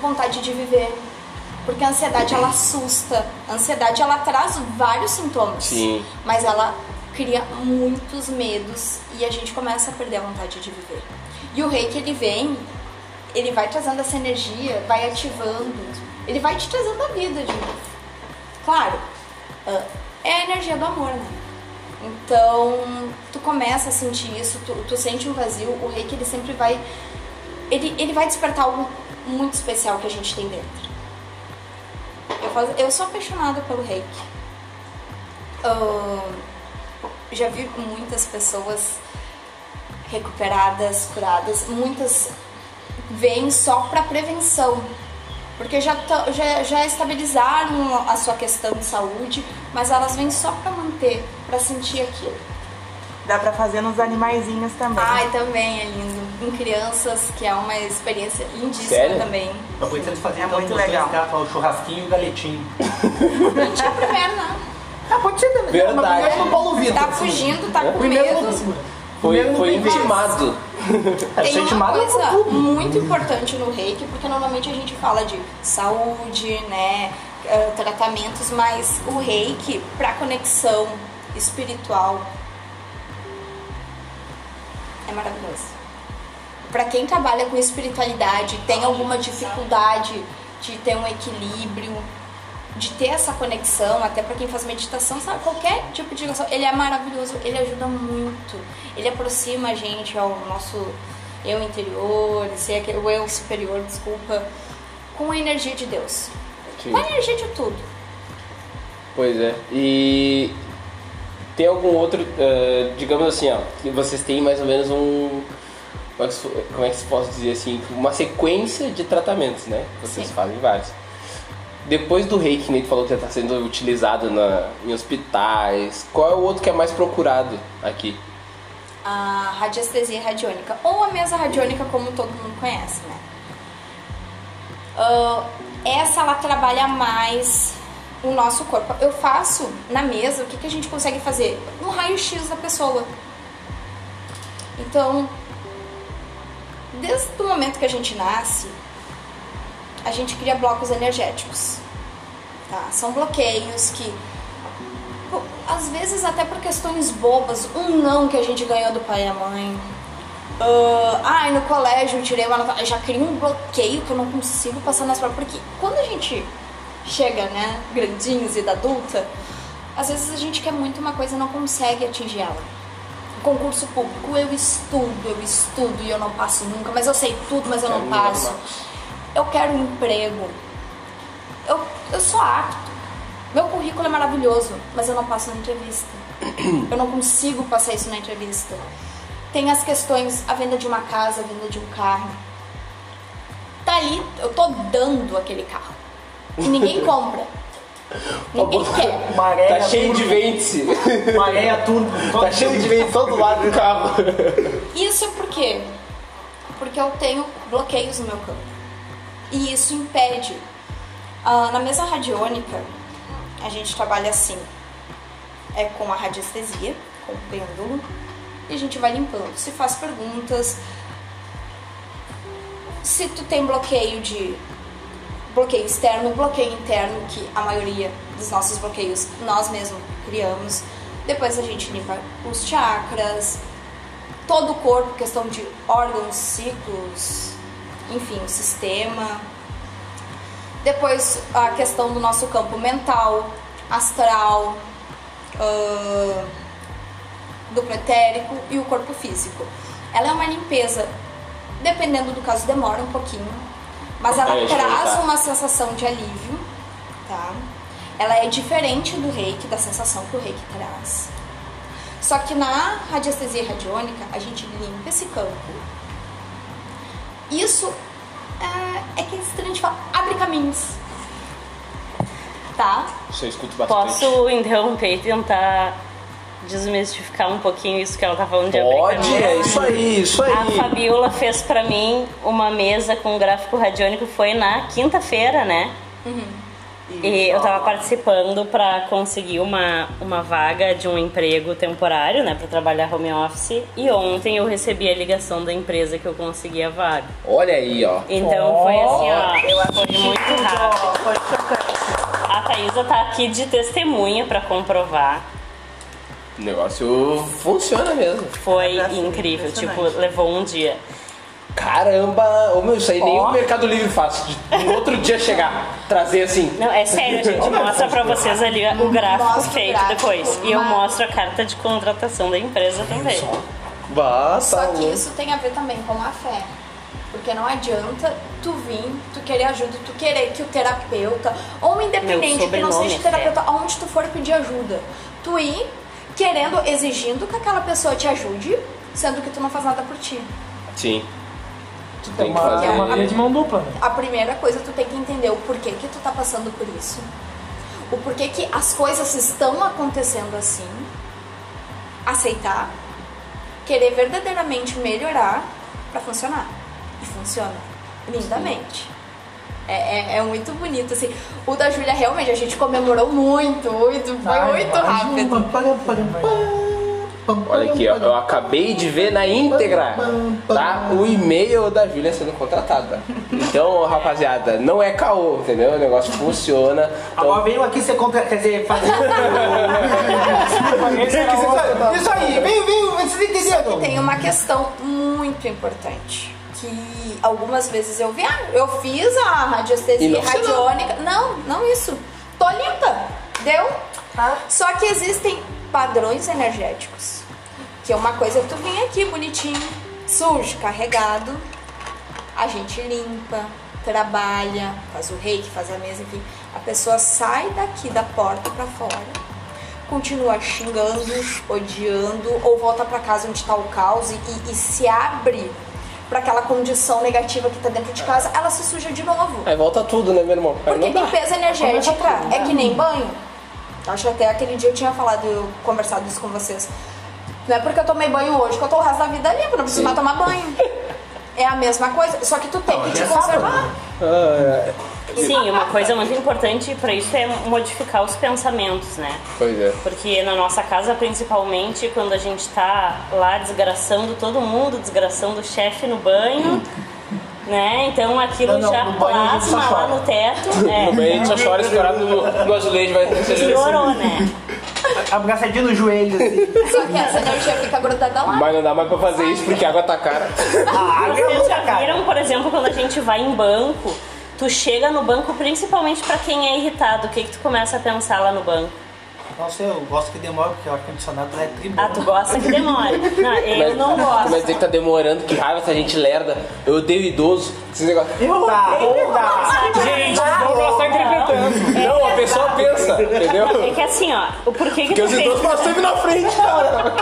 vontade de viver. Porque a ansiedade ela assusta. A ansiedade ela traz vários sintomas. Sim. Mas ela cria muitos medos e a gente começa a perder a vontade de viver. E o reiki ele vem, ele vai trazendo essa energia, vai ativando, ele vai te trazendo a vida de novo. Claro, ah, é a energia do amor, né? Então, tu começa a sentir isso, tu, tu sente um vazio, o reiki ele sempre vai. Ele, ele vai despertar algo muito especial que a gente tem dentro. Eu, eu sou apaixonada pelo reiki. Ah, já vi muitas pessoas recuperadas, curadas, muitas vêm só para prevenção, porque já, tão- já, já estabilizaram a sua questão de saúde, mas elas vêm só para manter, para sentir aquilo. Dá pra fazer nos animaizinhos também. Ai, também é lindo. Em crianças, que é uma experiência lindíssima Sério? também. Poder eles fazerem É muito dois legal. caras, o churrasquinho e o galetinho. Não tinha primeiro, não. Ah, pode ser também. Verdade. Mas primeiro no Paulo Vitor. Tá assim. fugindo, tá com Primeiro medo. Foi, foi intimado. É, <laughs> Tem uma coisa muito importante no reiki, porque normalmente a gente fala de saúde, né, eh, tratamentos, mas o reiki, para conexão espiritual, é maravilhoso. Para quem trabalha com espiritualidade, tem alguma dificuldade de ter um equilíbrio, de ter essa conexão, até para quem faz meditação, sabe? Qualquer tipo de ligação, ele é maravilhoso, ele ajuda muito. Ele aproxima a gente ao nosso eu interior, é o eu superior, desculpa, com a energia de Deus. Sim. Com a energia de tudo. Pois é. E tem algum outro, eh, digamos assim, ó, que vocês têm mais ou menos um. Como é que, se- é pode dizer assim? Uma sequência de tratamentos, né? Vocês Sim. fazem vários. Depois do reiki, que nem falou que está sendo utilizado na, em hospitais, qual é o outro que é mais procurado aqui? a radiestesia radiônica, ou a mesa radiônica como todo mundo conhece, né? Ah, essa ela trabalha mais o nosso corpo. Eu faço na mesa o que, que a gente consegue fazer? Um raio-x da pessoa. Então, desde o momento que a gente nasce, a gente cria blocos energéticos. Tá? São bloqueios que, às vezes, até por questões bobas, um não que a gente ganhou do pai e da mãe. Ah, ai, no colégio eu tirei uma nota. Já cria um bloqueio que eu não consigo passar nas provas. Porque quando a gente chega, né, grandinhos e da adulta, às vezes a gente quer muito uma coisa e não consegue atingir ela. Concurso público, eu estudo, eu estudo e eu não passo nunca, mas eu sei tudo, mas eu não passo. Eu quero um emprego. Eu, eu sou apto. Meu currículo é maravilhoso, mas eu não passo na entrevista. <clears throat> Eu não consigo passar isso na entrevista. Tem as questões, a venda de uma casa, a venda de um carro. Tá ali, eu tô dando aquele carro. E ninguém <laughs> compra. Ninguém quer. Maré Tá cheio de vence. Maré turbo. Tá cheio de vence todo lado do carro. Isso é por quê? Porque eu tenho bloqueios no meu campo. E isso impede. Ah, na mesa radiônica, a gente trabalha assim. É com a radiestesia, com o pêndulo, e a gente vai limpando. Se faz perguntas. Se tu tem bloqueio de bloqueio externo, bloqueio interno, que a maioria dos nossos bloqueios nós mesmos criamos. Depois a gente limpa os chakras, todo o corpo, questão de órgãos, ciclos, enfim, o sistema. Depois a questão do nosso campo mental, astral, ah, duplo etérico e o corpo físico. Ela é uma limpeza, dependendo do caso, demora um pouquinho, mas ela É, traz uma sensação de alívio, tá? Ela é diferente do reiki, da sensação que o reiki traz. Só que na radiestesia radiônica, a gente limpa esse campo. Isso é, é que é de falar, abre caminhos. Tá? Isso eu escuto bastante. Posso interromper e tentar desmistificar um pouquinho isso que ela tá falando de abrir Pode, é isso aí, isso A aí. Fabiola fez pra mim uma mesa com gráfico radiônico, foi na quinta-feira, né? E eu tava participando pra conseguir uma, uma vaga de um emprego temporário, né, Pra trabalhar home office. E ontem eu recebi a ligação da empresa que eu consegui a vaga. Olha aí, ó. Então foi assim, ó, foi Tudo, muito rápido. Foi chocante. A Thaisa tá aqui de testemunha pra comprovar. O negócio funciona mesmo. Foi incrível, tipo, levou um dia. Caramba! Ô meu, isso aí nem o Mercado Livre faz. De no outro dia chegar, trazer assim. Não, é sério, a gente mostra pra vocês ali o gráfico feito gráfico, depois. E eu mas- mostro a carta de contratação da empresa também. Bah, Só tá que isso tem a ver também com a fé. Porque não adianta tu vir, tu querer ajuda, tu querer que o terapeuta, ou independente que não seja é fé. terapeuta, aonde tu for pedir ajuda, tu ir querendo, exigindo que aquela pessoa te ajude, sendo que tu não faz nada por ti. Sim. Tu É tem que uma, fazer. é uma via de mão dupla, né? A primeira coisa, tu tem que entender o porquê que tu tá passando por isso. O porquê que as coisas estão acontecendo assim. Aceitar. Querer verdadeiramente melhorar pra funcionar. E funciona lindamente. É, é, é muito bonito, assim. O da Júlia, realmente, a gente comemorou muito, muito, foi Ai, muito rápido. Olha aqui, ó. Eu acabei de ver na íntegra, tá? O e-mail da Júlia sendo contratada. Então, rapaziada, não é caô, entendeu? O negócio funciona. Então, Agora veio aqui ser contra. Quer dizer, fazer. <laughs> Isso aí, veio, veio, vocês entenderam? Tem uma questão muito importante. Que algumas vezes eu vi, ah, eu fiz a radiestesia não radiônica. Não, não isso. Tô limpa. Deu? Só que existem padrões energéticos. Que é uma coisa que tu vem aqui bonitinho, sujo, carregado. A gente limpa, trabalha, faz o reiki, faz a mesa, enfim. A pessoa sai daqui da porta pra fora continua xingando, odiando, ou volta pra casa onde tá o caos e, e se abre pra aquela condição negativa que tá dentro de casa, ela se suja de novo. aí volta tudo, né, meu irmão? Aí Porque não dá. limpeza energética é que nem banho. Acho que até aquele dia eu tinha falado, eu conversado isso com vocês. Não é porque eu tomei banho hoje que eu tô o resto da vida limpa, não preciso mais tomar banho. É a mesma coisa, só que tu tem que te conservar. Ah, Sim, uma coisa muito importante para isso é modificar os pensamentos, né? Pois é. Porque na nossa casa, principalmente, quando a gente tá lá desgraçando todo mundo, desgraçando o chefe no banho, né? Então aquilo Não, não, já no plasma lá chora. no teto. <laughs> No É, banho a gente só chora escorado no, no azulejo, vai ser piorou, né? Abraçadinho no joelho, assim. Só que essa energia fica grudada lá. Mas não dá mais pra fazer isso porque a água tá cara. A água é Vocês já cara. viram, por exemplo, quando a gente vai em banco, tu chega no banco principalmente pra quem é irritado, o que que tu começa a pensar lá no banco? Nossa, eu gosto que demora, porque o ar-condicionado é tribom. Ah, tu gosta que demore. Não, eu não Começa a gosto. dizer que tá demorando, que raiva essa gente lerda. Eu odeio idoso. Esse negócio. Eu tá, eu tá. Gente, o Douglas tá interpretando. Não, a pessoa pensa, entendeu? É que assim, ó, o porquê que Porque tu os idosos passam sempre na frente, cara.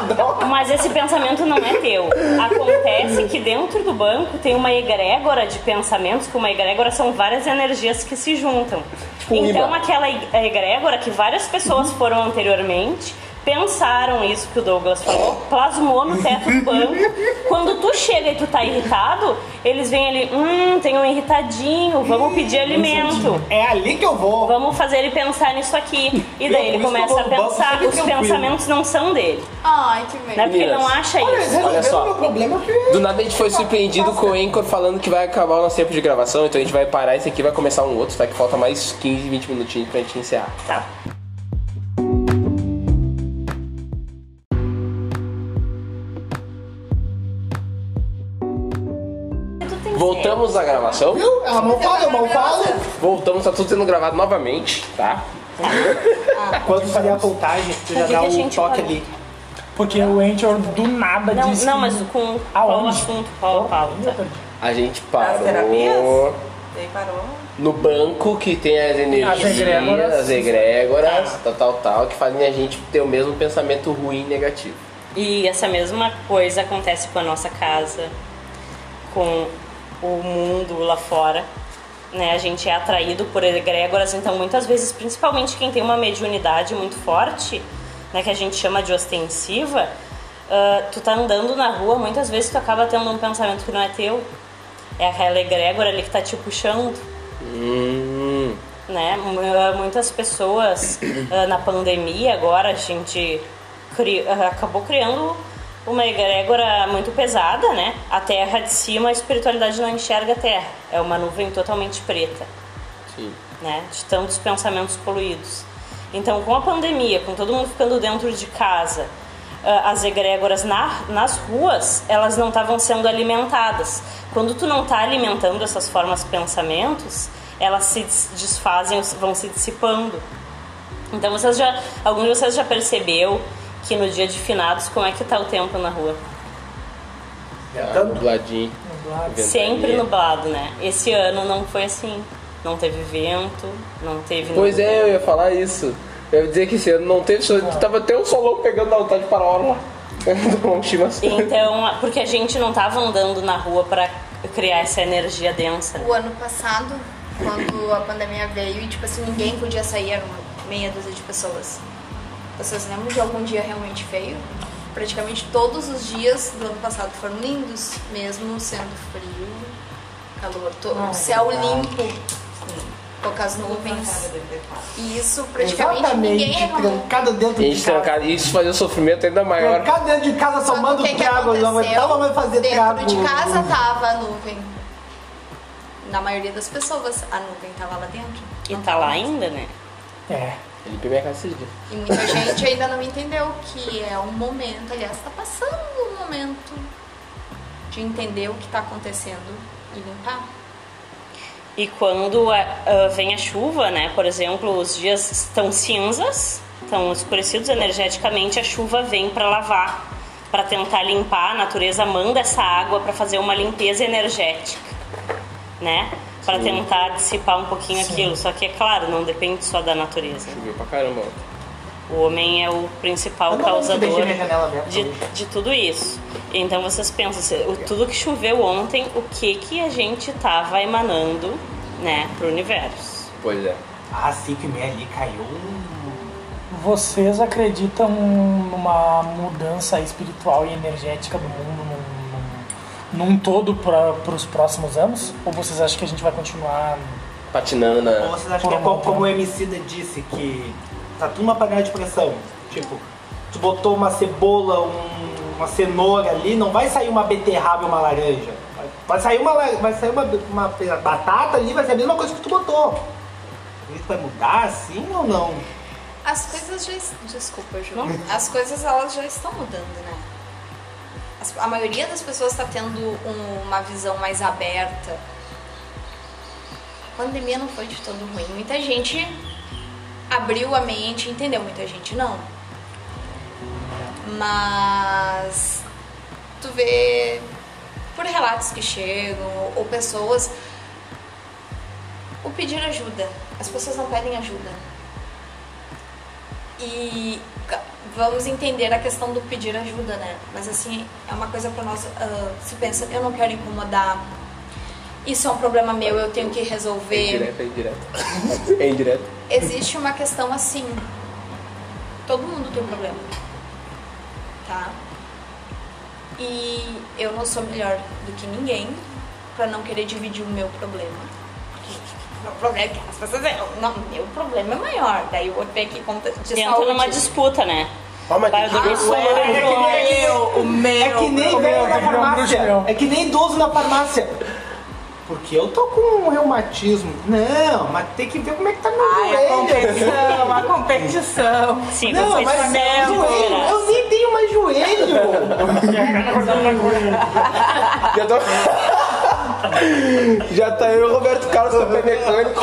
<laughs> Mas esse pensamento não é teu. Acontece que dentro do banco tem uma egrégora de pensamentos, que uma egrégora são várias energias que se juntam. Tipo então aquela eg- egrégora que várias pessoas foram anteriormente pensaram isso que o Douglas falou, plasmou no teto do banco. Quando tu chega e tu tá irritado, eles vêm ali, hum, tem um irritadinho, vamos pedir alimento. É ali que eu vou. Vamos fazer ele pensar nisso aqui. E daí ele começa a pensar, os tranquilo. pensamentos não são dele. Ai, que Né? medo. Porque ele não acha Olha, isso. resolvendo só. Do nada a gente foi surpreendido com o Anchor falando que vai acabar o nosso tempo de gravação, então a gente vai parar esse aqui e vai começar um outro, tá? Que falta mais 15, 20 minutinhos pra gente encerrar. Tá. Voltamos à gravação. Viu? Ela não fala, eu não falo. Voltamos, tá tudo sendo gravado novamente, tá? Quando fazer a voltagem, tu já o dá a um toque ali. Porque o Anchor do nada Não, disse não, mas com qual Aonde? assunto, qual a pauta? A gente parou Daí parou. no banco que tem as energias, As egrégoras. as egrégoras, tal, tal, tal, que fazem a gente ter o mesmo pensamento ruim e negativo. E essa mesma coisa acontece com a nossa casa, com o mundo lá fora. Né? A gente é atraído por egrégoras, então muitas vezes, principalmente quem tem uma mediunidade muito forte, né, que a gente chama de ostensiva, ah, tu tá andando na rua, muitas vezes tu acaba tendo um pensamento que não é teu. É aquela egrégora ali que tá te puxando Hum, né? Ah, Muitas pessoas ah, na pandemia agora a gente cri- acabou criando uma egrégora muito pesada, né? A terra de cima, a espiritualidade não enxerga a terra. É uma nuvem totalmente preta, sim. né? De tantos pensamentos poluídos. Então, com a pandemia, com todo mundo ficando dentro de casa, ah, as egrégoras na, nas ruas, elas não estavam sendo alimentadas. Quando tu não está alimentando essas formas de pensamentos, elas se des- desfazem, vão se dissipando. Então, vocês já, algum de vocês já percebeu que no dia de finados, como é que tá o tempo na rua? Ah, nubladinho. ventania. Sempre nublado, né? Esse ano não foi assim. Não teve vento, não teve Pois é, eu ia falar isso. Eu ia dizer que esse ano não teve sol, tava até um solão pegando na vontade de parar <laughs> a. Então, porque a gente não tava andando na rua pra criar essa energia densa. né? O ano passado, quando a pandemia veio e, tipo assim, ninguém podia sair, era uma meia dúzia de pessoas. Vocês lembram de algum dia realmente feio? Praticamente todos os dias do ano passado foram lindos, mesmo sendo frio, calor, to- Ah, céu verdade. limpo, poucas nuvens. E isso praticamente ninguém Exatamente, reclamou. trancado dentro A de gente casa. trancado, isso fazia o sofrimento ainda maior. Trancado dentro de casa Só tomando o que que trago, não aguentava mais fazer Dentro trago. de casa tava a nuvem. Na maioria das pessoas, a nuvem tava lá dentro. E tá lá ainda, né? É. Esses dias. E muita gente ainda não entendeu que é um momento, aliás, está passando um momento de entender o que está acontecendo e limpar. E quando ah, vem a chuva, né? Por exemplo, os dias estão cinzas, estão escurecidos energeticamente, a chuva vem para lavar, para tentar limpar. A natureza manda essa água para fazer uma limpeza energética, né? Para tentar dissipar um pouquinho aquilo. Só que é claro, não depende só da natureza. Choveu pra caramba. O homem é o principal causador de, de tudo isso. Então vocês pensam, o- tudo que choveu ontem, o que que a gente tava emanando, né, pro universo? Pois é. Ah, 5 e meia ali caiu. Vocês acreditam numa mudança espiritual e energética do mundo num, todo para os próximos anos? Ou vocês acham que a gente vai continuar patinando Ou vocês acham que é como, o Emicida disse, que tá tudo uma panela de pressão? Tipo, tu botou uma cebola, um- uma cenoura ali, não vai sair uma beterraba e uma laranja. Vai, sair, uma, vai sair uma, uma batata ali, vai ser a mesma coisa que tu botou. Isso vai mudar assim ou não? As coisas já. es- Desculpa, Ju. As coisas elas já estão mudando, né? A maioria das pessoas está tendo um- uma visão mais aberta. A pandemia não foi de todo ruim. Muita gente abriu a mente, entendeu? Muita gente não. Mas tu vê por relatos que chegam ou pessoas o pedir ajuda. As pessoas não pedem ajuda. E vamos entender a questão do pedir ajuda, né? Mas assim, é uma coisa pra nós ah, se pensa, eu não quero incomodar. Isso é um problema meu, eu tenho que É resolver. indireto, é indireto. É indireto. Existe uma questão assim. Todo mundo tem um problema. Tá? E eu não sou melhor do que ninguém pra não querer dividir o meu problema. Meu problema é que as pessoas dizem, não, meu problema é maior. Daí o outro vem aqui conta de Entra saúde. numa disputa, né? Mas Vai que- é que nem- o meu. É que nem velho na que farmácia. É que nem idoso na farmácia. Porque eu tô com um reumatismo. Não, mas tem que ver como é que tá meu Ai, a joelho. competição, a competição. Sim, Não, você mas meu joelho, eu nem tenho mais joelho. <laughs> Já tô... Já tá eu e o Roberto Carlos também mecânico.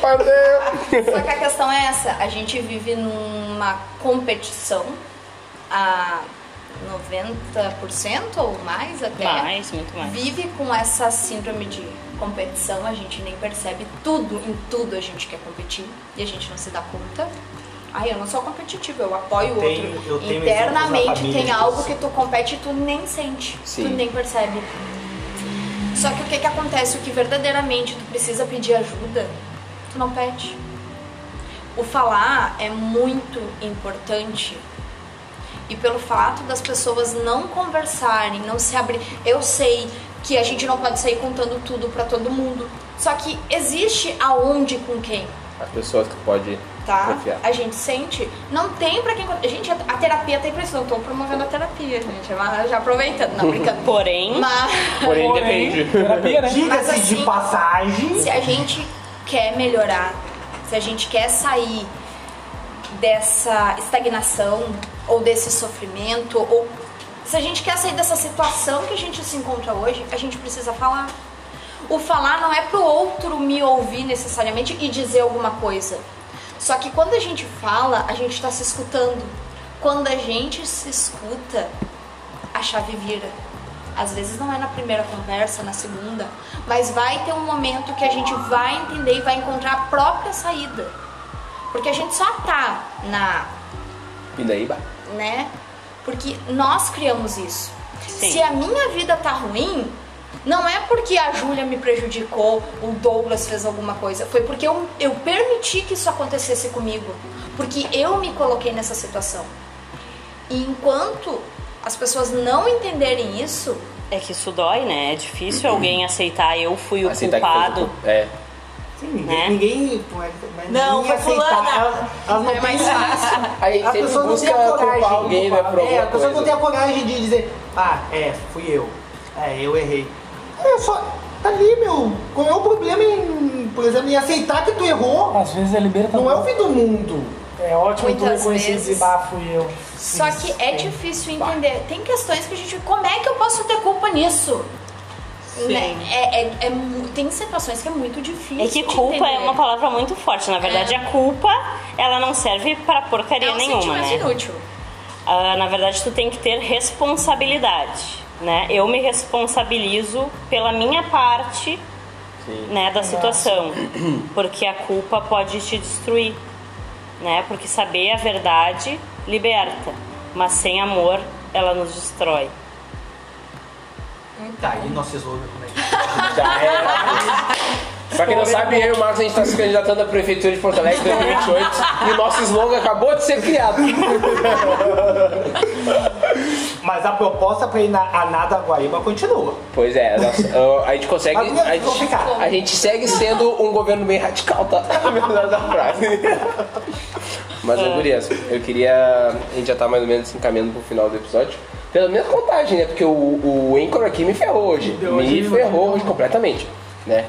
Valeu. Só que a questão é essa, a gente vive numa competição a 90% ou mais até. Mais, muito mais. Vive com essa síndrome de competição, a gente nem percebe tudo, em tudo a gente quer competir e a gente não se dá conta. Ai, eu não sou competitivo, eu apoio o outro. Internamente tem algo que tu compete e tu nem sente, Sim. tu nem percebe. Só que o que que acontece? O que verdadeiramente tu precisa pedir ajuda, tu não pede. O falar é muito importante. E pelo fato das pessoas não conversarem, não se abrir. Eu sei que a gente não pode sair contando tudo pra todo mundo. Só que existe aonde com quem, As pessoas que pode tá? confiar. A gente sente. Não tem pra quem. Gente, a a terapia tem preço. Não tô promovendo a terapia, gente. Mas Já aproveitando, não brincando. <laughs> Porém, Mas. Porém, Porém, depende. terapia, né? Diga-se Mas de assim, passagem. Se a gente quer melhorar, se a gente quer sair dessa estagnação ou desse sofrimento, ou se a gente quer sair dessa situação que a gente se encontra hoje, a gente precisa falar. O falar não é pro outro me ouvir necessariamente e dizer alguma coisa. Só que quando a gente fala, a gente está se escutando. Quando a gente se escuta, a chave vira. Às vezes não é na primeira conversa, na segunda, mas vai ter um momento que a gente vai entender e vai encontrar a própria saída. Porque a gente só tá na, Pindaíba. né? Porque nós criamos isso. Sim. Se a minha vida tá ruim, não é porque a Júlia me prejudicou, o Douglas fez alguma coisa, foi porque eu, eu permiti que isso acontecesse comigo. Porque eu me coloquei nessa situação. E enquanto as pessoas não entenderem isso, é que isso dói, né? É difícil alguém aceitar eu fui o Aceitar que culpado. foi- É. Sim, ninguém, Né? ninguém, mas Não, ninguém foi aceitar. fulana. Elas, elas não É mais fácil. A gente As sempre pessoas não têm a coragem. culpar alguém, né, é, alguma as pessoas não coisa. têm a coragem de dizer, ah, é, fui eu. É, eu errei. É só, tá ali, meu. Qual é o problema em, por exemplo, em aceitar que tu errou? Às vezes é libertador. Não é o fim do mundo. É ótimo tu Muitas reconhecer e vezes. dizer, bah, fui eu. Só que é difícil entender. Tem questões que a gente. Como é que eu posso ter culpa nisso? Sim. Né? É, é- é tem situações que é muito difícil. É que culpa é entender. uma palavra muito forte. Na verdade, É. a culpa, ela não serve pra porcaria é um nenhuma, né? inútil. Ah, na verdade, tu tem que ter responsabilidade, né? Eu me responsabilizo pela minha parte, Sim. né, da situação, porque a culpa pode te destruir, né? Porque saber a verdade liberta, mas sem amor ela nos destrói. Tá, e nosso slogan como é que <laughs> Já é. Pra quem não sabe, eu e o Marcos a gente tá se candidatando à Prefeitura de Porto Alegre em 2028 e o nosso slogan acabou de ser criado. <laughs> Mas a proposta pra ir na, a nada Guaíba continua. Pois é, uh, a gente consegue. Mas é A gente, a gente segue sendo um governo bem radical, tá? <laughs> Verdade da frase. Mas, ô, Gurias, eu queria. A gente já tá mais ou menos encaminhando pro final do episódio. Pela minha contagem, né? Porque o, o Anchor aqui me ferrou hoje. Me ferrou hoje completamente, né?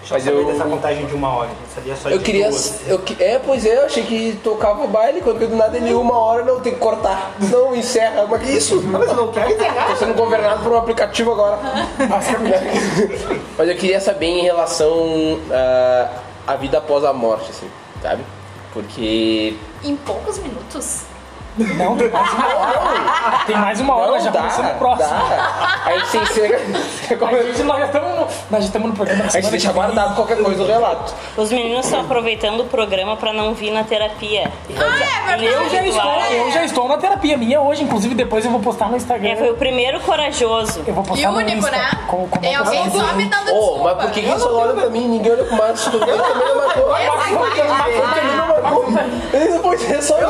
Deixa eu dessa contagem de uma hora. Eu sabia só Eu de queria. duas. Eu, que- é, pois é, eu achei que tocava baile, quando do nada ele uma hora, não, tem que cortar. Não, encerra. Mas que isso? Mas eu não quero encerrar. Tô sendo governado por um aplicativo agora. <laughs> Mas eu queria saber em relação ah, à vida após a morte, assim, sabe? Porque. Em poucos minutos. Não, tem mais uma hora. Tem mais uma hora, Não, já dá, começamos o próximo. dá. A gente tem que ser. A gente, nós já estamos no, nós já estamos no programa A gente deixa guardado qualquer coisa do relato. Os meninos estão aproveitando o programa pra não vir na terapia. Ah, é. Eu já, estou, eu já estou na terapia minha hoje, inclusive depois eu vou postar no Instagram. É, foi o primeiro corajoso. Eu vou E postar no único, Insta. né? Como, como Tem alguém só me dando desculpa. mas por que, que só olham pra mim? Ninguém olha pro Marcos. Tu também não marcou. Ele não marcou. Ele não pode ser só eu.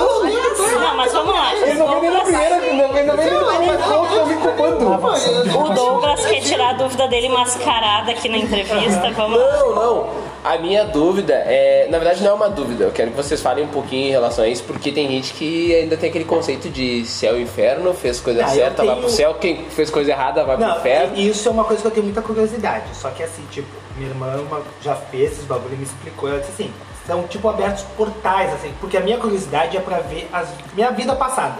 Não, mas vamos lá. Ele não vem nem na primeira, não vem não vem nem no primeiro encontro, tá me culpando. O Douglas quer tirar a dúvida dele mascarada aqui na entrevista. Vamos lá. Não, não. A minha dúvida é. Na verdade, não é uma dúvida. Eu quero que vocês falem um pouquinho em relação a isso, porque tem gente que ainda tem aquele conceito de céu e inferno, fez coisa Ah, certa, vai pro tenho- céu, quem fez coisa errada vai pro Não, inferno. e isso é uma coisa que eu tenho muita curiosidade. Só que assim, tipo, minha irmã já fez esses bagulho e me explicou. Ela disse assim, são tipo abertos portais, assim, porque a minha curiosidade é pra ver a minha vida passada.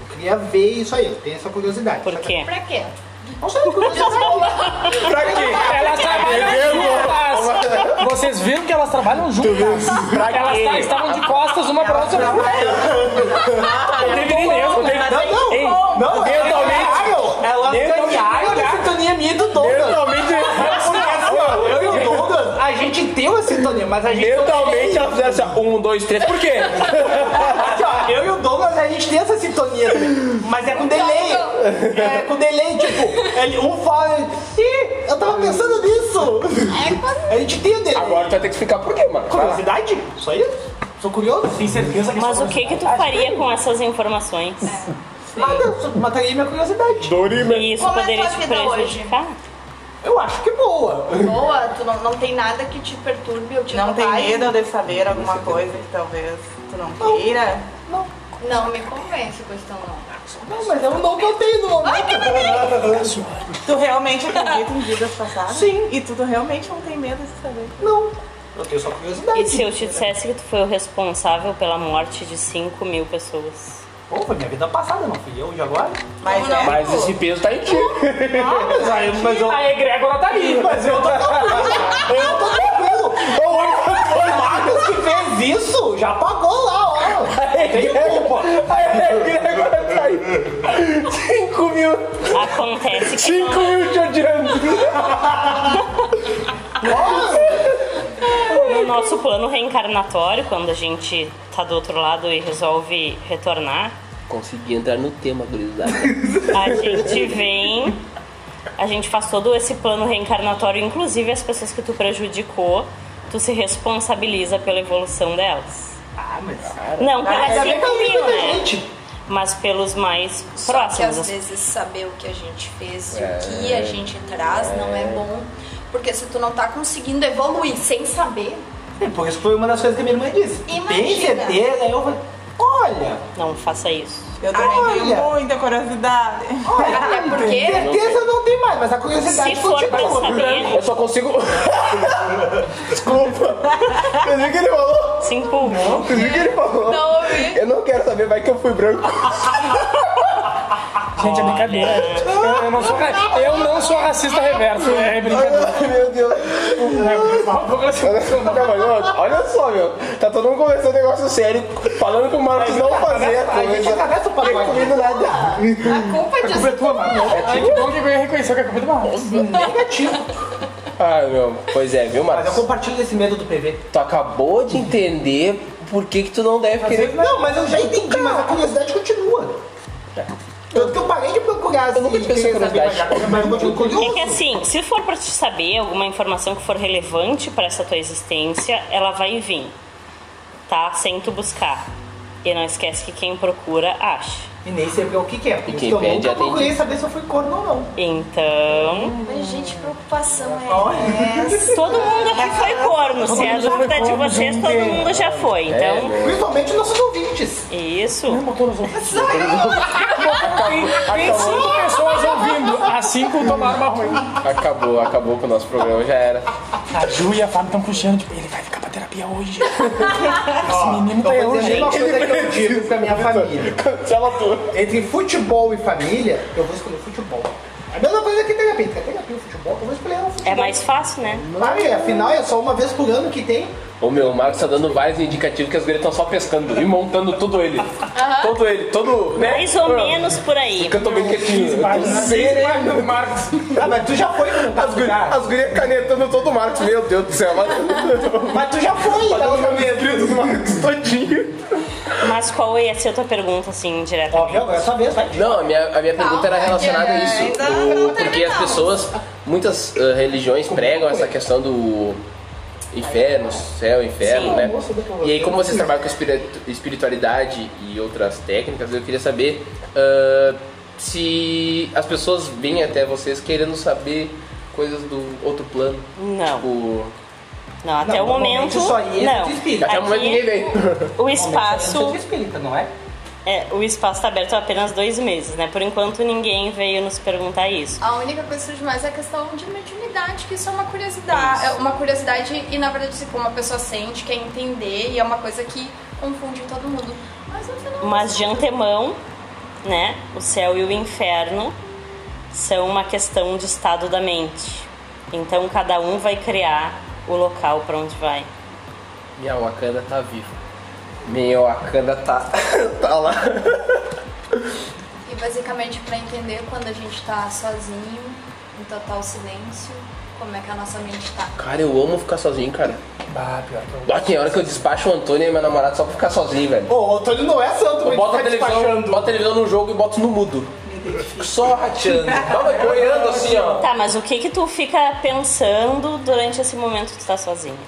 Eu queria ver isso aí, eu tenho essa curiosidade. Por quê? Pra quê? Não sei, curiosidade. <laughs> Pra quê? Elas trabalham juntas. Vocês viram que elas trabalham juntas. Elas quê? ta- estavam de costas uma pra outra. Mas a gente. mentalmente ela ó, um, dois, três. Por quê? Assim, ó, eu e o Douglas, a gente tem essa sintonia também, mas é com delay. É com delay, tipo, ele, um fala, ih, eu tava pensando nisso. É. A gente tem o delay. Agora tu vai ter que explicar por quê, mano. Vai lá. Curiosidade? Só isso? Sou curioso? Tem certeza que Mas o que que tu faria com essas informações? Nada, só mataria minha curiosidade. E isso Como é poderia tua te vida prejudicar? Eu acho que boa. Boa, tu não, não tem nada que te perturbe ou te Não tem medo de saber alguma coisa que talvez tu não queira? Não me convence com isso não. Não, mas é um dom que eu tenho no momento. Tu realmente acredita em vidas passadas? Sim. E tu realmente não tem medo de saber? Não. Eu tenho só curiosidade. E se eu te dissesse que tu foi o responsável pela morte de 5 mil pessoas? Pô, foi minha vida passada, não fui eu de agora. Mas Como é. não? Mas esse peso tá em ti. Ah, mas aí, mas eu... A egrégora tá ali. Mas eu tô tranquilo. Eu tô tranquilo. O, o Marcos que fez isso já pagou lá, ó. Tem culpa. Aí agora tá aí. 5 mil. Acontece que 5 não, mil te odiando. No nosso plano reencarnatório, quando a gente tá do outro lado e resolve retornar, Consegui entrar no tema, gurizada. <laughs> a gente vem, a gente faz todo esse plano reencarnatório, inclusive as pessoas que tu prejudicou, tu se responsabiliza pela evolução delas. Ah, mas... Não que 5 eu vi mil, muita né? gente. Mas pelos mais Só que próximos. às vezes saber o que a gente fez e o que a gente traz não é bom. Porque se tu não tá conseguindo evoluir sem saber, É, Por isso foi uma das coisas que a minha irmã disse. Tem Imagina. certeza? Aí eu falei, olha, Não faça isso. Eu também tenho Olha. muita curiosidade. até <laughs> porque certeza não tem mais, mas a curiosidade Se for pra continua. saber, Eu só consigo. <laughs> Desculpa. Viu o que ele falou? se. Você viu o que ele falou? não ouvi. Eu não quero saber, vai que eu fui branco. <laughs> Gente, é brincadeira. Eu, eu não sou, ra- eu não sou racista reverso. É brincadeira. Ai, meu Deus. Não, mas, ó, olha só, meu. Tá todo mundo conversando um negócio sério, falando que o Marcos não fazia A gente coisa. atravessa o E pacote. comigo nada. A culpa disso É tua, mano. Ai, que bom que eu ia reconhecer que a culpa é do Marcos. Negativo. Ah, meu. Pois é, viu, Mas eu Marcos? compartilho desse medo do PV. Tu acabou de entender por que, que tu não deve querer. Não, mas eu já entendi, mas a curiosidade continua. Tanto que eu parei de procurar. assim, Eu nunca tive essa curiosidade. É que assim, se for pra te saber alguma informação que for relevante pra essa tua existência, ela vai vir, tá? Sem tu buscar. E não esquece que quem procura acha. E nem sempre é o que quer. Por isso quem que eu nunca procurei saber se eu fui corno ou não. Então, Mas, gente, preocupação é essa. <laughs> todo mundo aqui foi corno. Se é já dúvida de vocês, todo mundo já foi. Então, Principalmente nossos ouvintes. isso. Botou nos ouvidos. Tem, cinco pessoas ouvindo, as cinco tomaram uma ruim. Acabou, acabou com o nosso programa, já era. A Ju e a Fábio estão puxando, tipo, ele vai ficar pra terapia hoje. <laughs> Esse menino tá Eu a mesma urgente. coisa que eu digo pra minha família. Cancela tudo. Entre futebol e família, eu vou escolher futebol. A mesma coisa que terapia. Quer terapia e futebol? Eu vou escolher o futebol. É mais fácil, né? E afinal é só uma vez por ano que tem. Ô meu, o Marcos tá dando vários indicativos que as gurias estão só pescando e montando todo ele. Todo ele, todo. Né? Mais ou menos por aí. Fica tô bem quietinho. Eu tô páginas do Marcos. Ah, mas tu já foi no As gurias, as gurias canetando todo o Marcos, meu Deus do céu. Mas, Mas tu já foi, eu me vez. inscrito do Marcos todinho. Mas qual ia ser a tua pergunta, assim, diretamente? Óbvio, agora é sua vez, vai. Não, a minha, a minha pergunta era relacionada a isso. porque as pessoas, muitas ah, religiões pregam essa questão do inferno, céu, inferno, Sim. né? E aí, como vocês trabalham com espiritu- espiritualidade e outras técnicas, eu queria saber ah, se as pessoas vêm até vocês querendo saber coisas do outro plano. Não. Tipo, Não, até Não, o momento. só ia não. até o momento ninguém Aqui, vem. o espaço. Você é espírita, não é? É, o espaço está aberto há apenas dois meses, né? Por enquanto ninguém veio nos perguntar isso. A única coisa que surge mais é a questão de mediunidade, que isso é uma curiosidade. É uma curiosidade e, na verdade, tipo, uma pessoa sente, quer entender, e é uma coisa que confunde todo mundo. Mas no final. Mas de antemão, né? O céu e o inferno são uma questão de estado da mente. Então cada um vai criar o local para onde vai. Minha Wakanda tá viva. Minha Wakanda tá, <laughs> tá lá. E basicamente pra entender quando a gente tá sozinho, em total silêncio, como é que a nossa mente tá. Cara, eu amo ficar sozinho, cara. Bah, pior que eu... Bah, tem hora que eu despacho o Antônio e meu namorado só pra ficar sozinho, velho. Ô, o Antônio não é santo, Eu mas boto a tá televisão, despachando. boto a televisão no jogo e boto no mudo. Fico só rateando. Tava boiando assim, ó. Tá, mas o que que tu fica pensando durante esse momento que tu tá sozinho?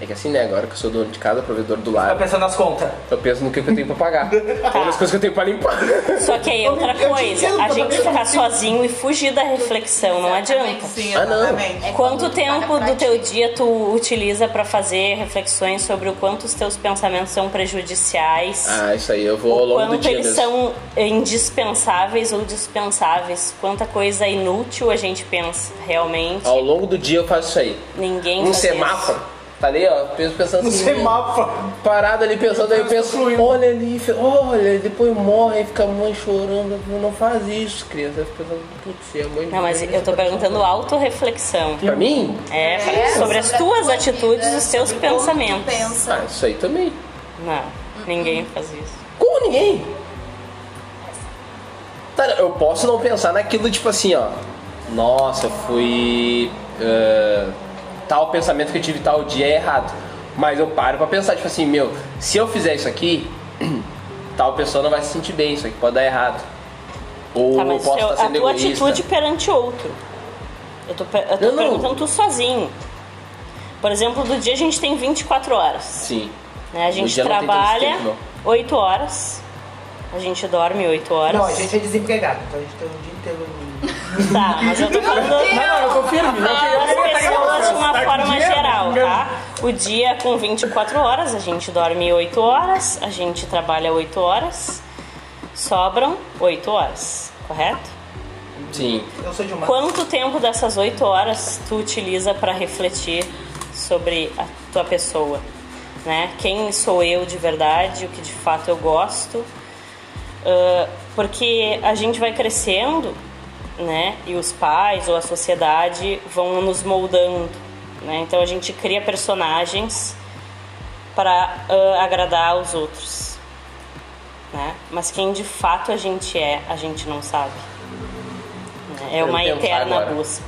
É que assim, né? Agora que eu sou dono de casa, provedor do Tá lar, pensando nas contas. eu penso no que eu tenho pra pagar. <laughs> Ou nas coisas que eu tenho pra limpar. Só que aí é outra Eu coisa. A eu gente ficar assim. sozinho e fugir da reflexão não adianta. Sim, Ah, não. É Quanto tempo do teu dia tu utiliza pra fazer reflexões sobre o quanto os teus pensamentos são prejudiciais? Ah, isso aí eu vou ao longo do quanto dia eles mesmo. são indispensáveis ou dispensáveis? Quanta coisa inútil a gente pensa realmente? Ao longo do dia eu faço isso aí. Ninguém Um semáforo. Tá ali, ó, pensando No assim. semáforo. Parado ali pensando, aí eu penso, olha ali, olha, e depois morre, aí fica a mãe chorando. Não faz isso, criança. Aí fica pensando, putz, é a mãe Não, mas eu tô perguntando autorreflexão. Pra mim? É, É, sobre as sobre a tuas tua atitudes e os tu pensamentos. pensa. Ah, isso aí também. Não, ninguém faz isso. Como ninguém? Tá, eu posso não pensar naquilo tipo assim, ó. Nossa, eu fui. eh, tal pensamento que eu tive tal dia é errado. Mas eu paro pra pensar, tipo assim, meu, se eu fizer isso aqui, <clears throat> tal pessoa não vai se sentir bem, isso aqui pode dar errado. Ou Tá, eu posso eu- estar a sendo tua egoísta. atitude perante outro. Eu tô, eu tô Não, não. perguntando tu sozinho. Por exemplo, do dia a gente tem 24 horas. Sim. né? A gente não trabalha tempo, 8 horas. A gente dorme 8 horas. Não, a gente é desempregado, então a gente tem um dia inteiro. <laughs> Tá, mas eu tô falando. Não, não, eu tô firme. As pessoas de uma forma geral, tá? O dia com 24 horas, a gente dorme 8 horas, a gente trabalha 8 horas, sobram 8 horas, correto? Sim. Eu sou de uma. Quanto tempo dessas 8 horas tu utiliza para refletir sobre a tua pessoa? Né? Quem sou eu de verdade, o que de fato eu gosto? Ah, porque a gente vai crescendo, né? E os pais ou a sociedade vão nos moldando, né? Então a gente cria personagens para agradar aos outros, né? Mas quem de fato a gente é, a gente não sabe. né? É uma eterna agora. busca.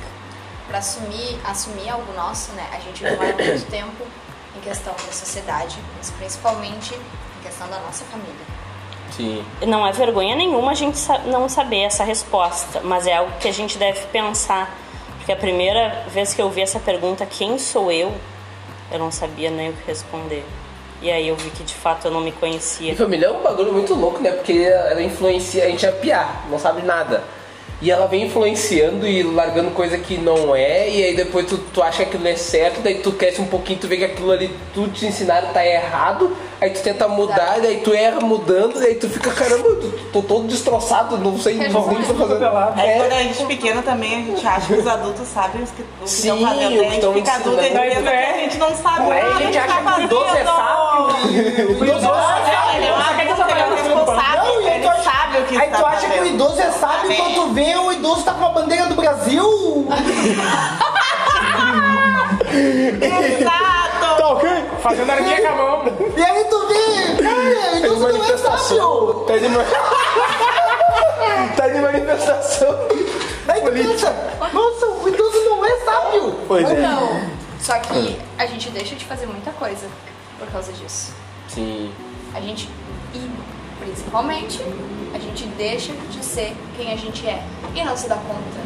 Pra assumir, assumir algo nosso, né? A gente demora muito tempo em questão da sociedade, mas principalmente em questão da nossa família. Sim. Não é vergonha nenhuma a gente não saber essa resposta, mas é algo que a gente deve pensar. Porque a primeira vez que eu vi essa pergunta, quem sou eu? Eu não sabia nem o que responder. E aí eu vi que de fato eu não me conhecia. E família é um bagulho muito louco, né? Porque ela influencia, a gente é piar, não sabe nada. E ela vem influenciando e largando coisa que não é, e aí depois tu, tu acha que aquilo é certo, daí tu cresce um pouquinho, tu vê que aquilo ali tudo te ensinaram tá errado, aí tu tenta mudar, daí tu erra mudando, daí tu fica, caramba, eu tô, tô todo destroçado, não sei o que eu tô fazendo. Aí quando É, a gente é pequena também, a gente acha que os adultos sabem o que estão fazendo. a gente fica adulta e a gente pensa que a gente não sabe nada a gente acha tá que o idoso é fazendo. O idoso é tá é o fazendo pano. responsável, sabe o que Aí está tu acha que o fazendo. idoso é sábio quando tu vê o idoso tá com a bandeira do Brasil? Exato! Tá ok? Fazendo arminha com a mão. E aí tu vê, cara, o tá idoso não é sábio. Tá de, ma- <laughs> tá de manifestação. Aí tu pensa, nossa, o idoso não é sábio. Pois é. Não. Só que a gente deixa de fazer muita coisa por causa disso. Sim. A gente, e principalmente, a gente deixa de ser quem a gente é e não se dá conta.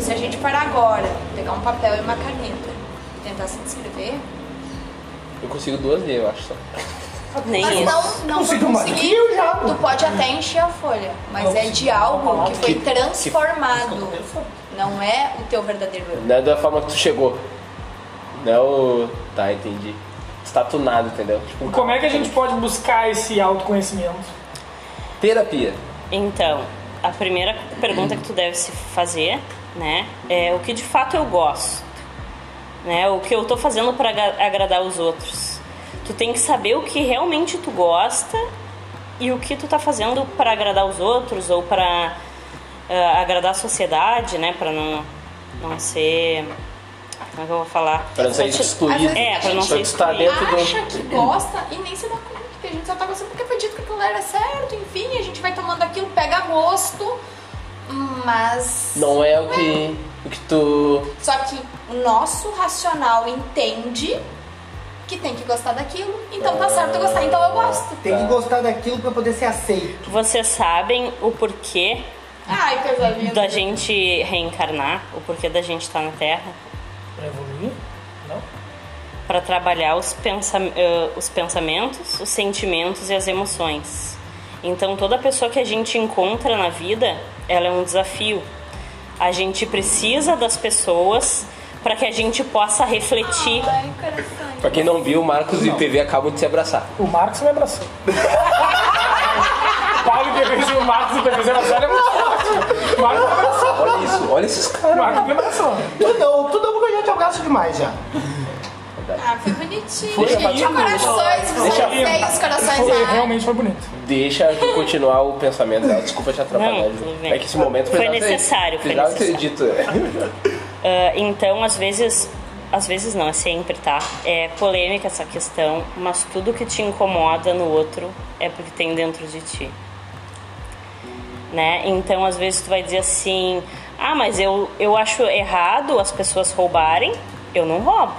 Se a gente parar agora, pegar um papel e uma caneta e tentar se descrever, Eu consigo duas vezes, eu acho só. Nem mas isso. não, não Consigo conseguir. Tu pode até encher a folha, mas é de algo que foi Que- transformado. Não é o teu verdadeiro eu. Não é da forma que tu chegou. Não. Tá, entendi. Estatunado, entendeu? Tipo, Como é que a gente pode buscar esse autoconhecimento? Terapia. Então, a primeira pergunta que tu deve se fazer, né, é o que de fato eu gosto, né, o que eu tô fazendo para agradar os outros. Tu tem que saber o que realmente tu gosta e o que tu tá fazendo para agradar os outros ou para agradar a sociedade, né, para não não ser como é que eu vou falar? Pra não ser excluído. É, a pra não gente ser tá excluído. dentro do- acha que gosta e nem se dá conta que a gente só tá gostando porque foi dito aquilo era certo, enfim, a gente vai tomando aquilo, pega gosto, mas. Não é o que, o que tu. Só que o nosso racional entende que tem que gostar daquilo, então tá certo eu gostar, então eu gosto. Tem que gostar daquilo pra poder ser aceito. Vocês sabem o porquê Ai, da gente reencarnar, o porquê da gente estar na Terra? Pra evoluir? Não? para trabalhar os, pensa eh, os pensamentos, os sentimentos e as emoções. Então, toda pessoa que a gente encontra na vida, ela é um desafio. A gente precisa das pessoas para que a gente possa refletir. Ai, coração. Pra quem não viu, Marcos e o PV acabam de se abraçar. O Marcos me abraçou. <laughs> Paulo que fez o Marcos e o PV se abraçaram é muito forte. O Marcos me abraçou. Olha isso, olha esses O caras. Marcos me abraçou. Tu não, tu não porque eu já te abraço demais já. Ah, foi bonitinho. Deixa corações, Deixa- os corações Foi, lá. realmente foi bonito. Deixa eu continuar o pensamento dela. Desculpa te atrapalhar. Não, Ju. tudo bem. É que esse momento Foi ter- necessário, foi necessário. dito. <laughs> Ah, então, às vezes, às vezes não, é sempre, tá? É polêmica essa questão, mas tudo que te incomoda no outro é porque tem dentro de ti. Né? Então, às vezes tu vai dizer assim: "Ah, mas eu eu acho errado as pessoas roubarem, eu não roubo".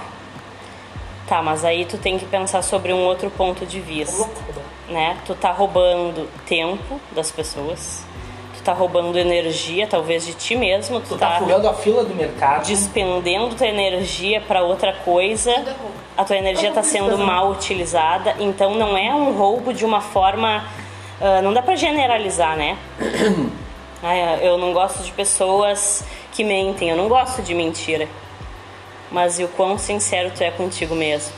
Tá, mas aí tu tem que pensar sobre um outro ponto de vista, né? Tu tá roubando tempo das pessoas. Tu tá roubando energia, talvez de ti mesmo, tu, Tu tá furando a fila do mercado. despendendo tua energia para outra coisa, é a tua energia está sendo mal utilizada, então não é um roubo de uma forma. ah, não dá para generalizar, né? <coughs> Ah, eu não gosto de pessoas que mentem, eu não gosto de mentira. Mas e o quão sincero tu é contigo mesmo?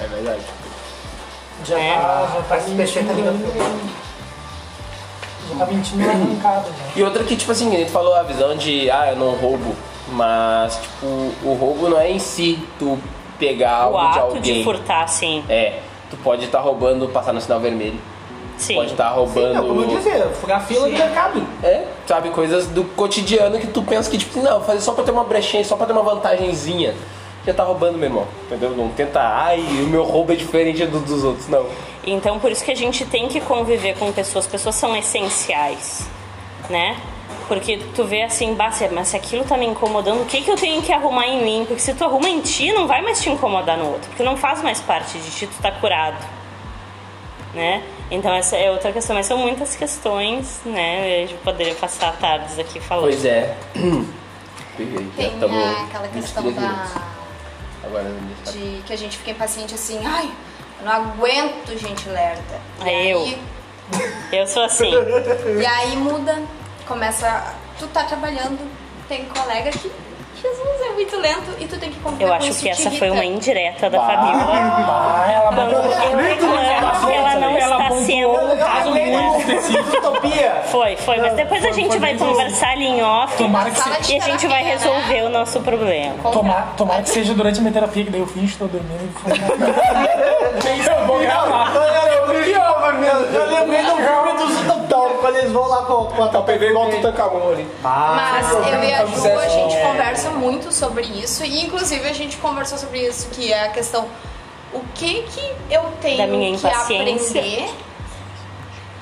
É verdade. Já É. tá, já tá se mexendo, tá. Já tá mentindo na arrancada já. E outra que, tipo assim, gente falou a visão de, ah, eu não roubo. Mas, tipo, o roubo não é em si tu pegar o algo de ato alguém. de furtar, sim. É, tu pode estar roubando, passar no sinal vermelho. Sim. Pode estar roubando. Não, como eu disse, furar a fila do mercado. É, sabe, coisas do cotidiano que tu pensa que, tipo, não, fazer só pra ter uma brechinha, só pra ter uma vantagenzinha. Já tá roubando, meu irmão. Entendeu? Não tenta, ai, o meu roubo é diferente do dos outros, não. Então, por isso que a gente tem que conviver com pessoas. Pessoas são essenciais, né? Porque tu vê assim, se- mas se aquilo tá me incomodando, o que, que eu tenho que arrumar em mim? Porque se tu arruma em ti, não vai mais te incomodar no outro. Porque não faz mais parte de ti, tu tá curado. Né? Então, essa é outra questão. Mas são muitas questões, né? Eu poderia passar tardes aqui falando. Pois é. <clears throat> Peguei, já Tem a- aquela questão da. Agora de que a gente fica impaciente assim, ai, eu não aguento gente lerda. É eu. aí- Eu sou assim. <laughs> E aí muda, começa. Tu tá trabalhando, tem colega que. Jesus é muito lento e tu tem que conviver Eu acho que essa foi uma indireta da Fabiola. Ah, ela Quando eu reclamo que ela não está sendo. caso muito específico. Utopia! Foi, foi, mas depois a gente vai conversar ali em off Tomara que Sala se- de e a gente vai né? resolver o nosso problema. Tomara, tomara que seja durante a minha terapia, que daí eu finge que tô dormindo. Eu vou gravar. Eu lembrei do filme dos Utopia, quando eles vão lá com, a Tá pegando igual Tutankhamon ali. Mas eu e a Ju, a gente É. conversa muito sobre isso e inclusive a gente conversou sobre isso, que é a questão o que que eu tenho que aprender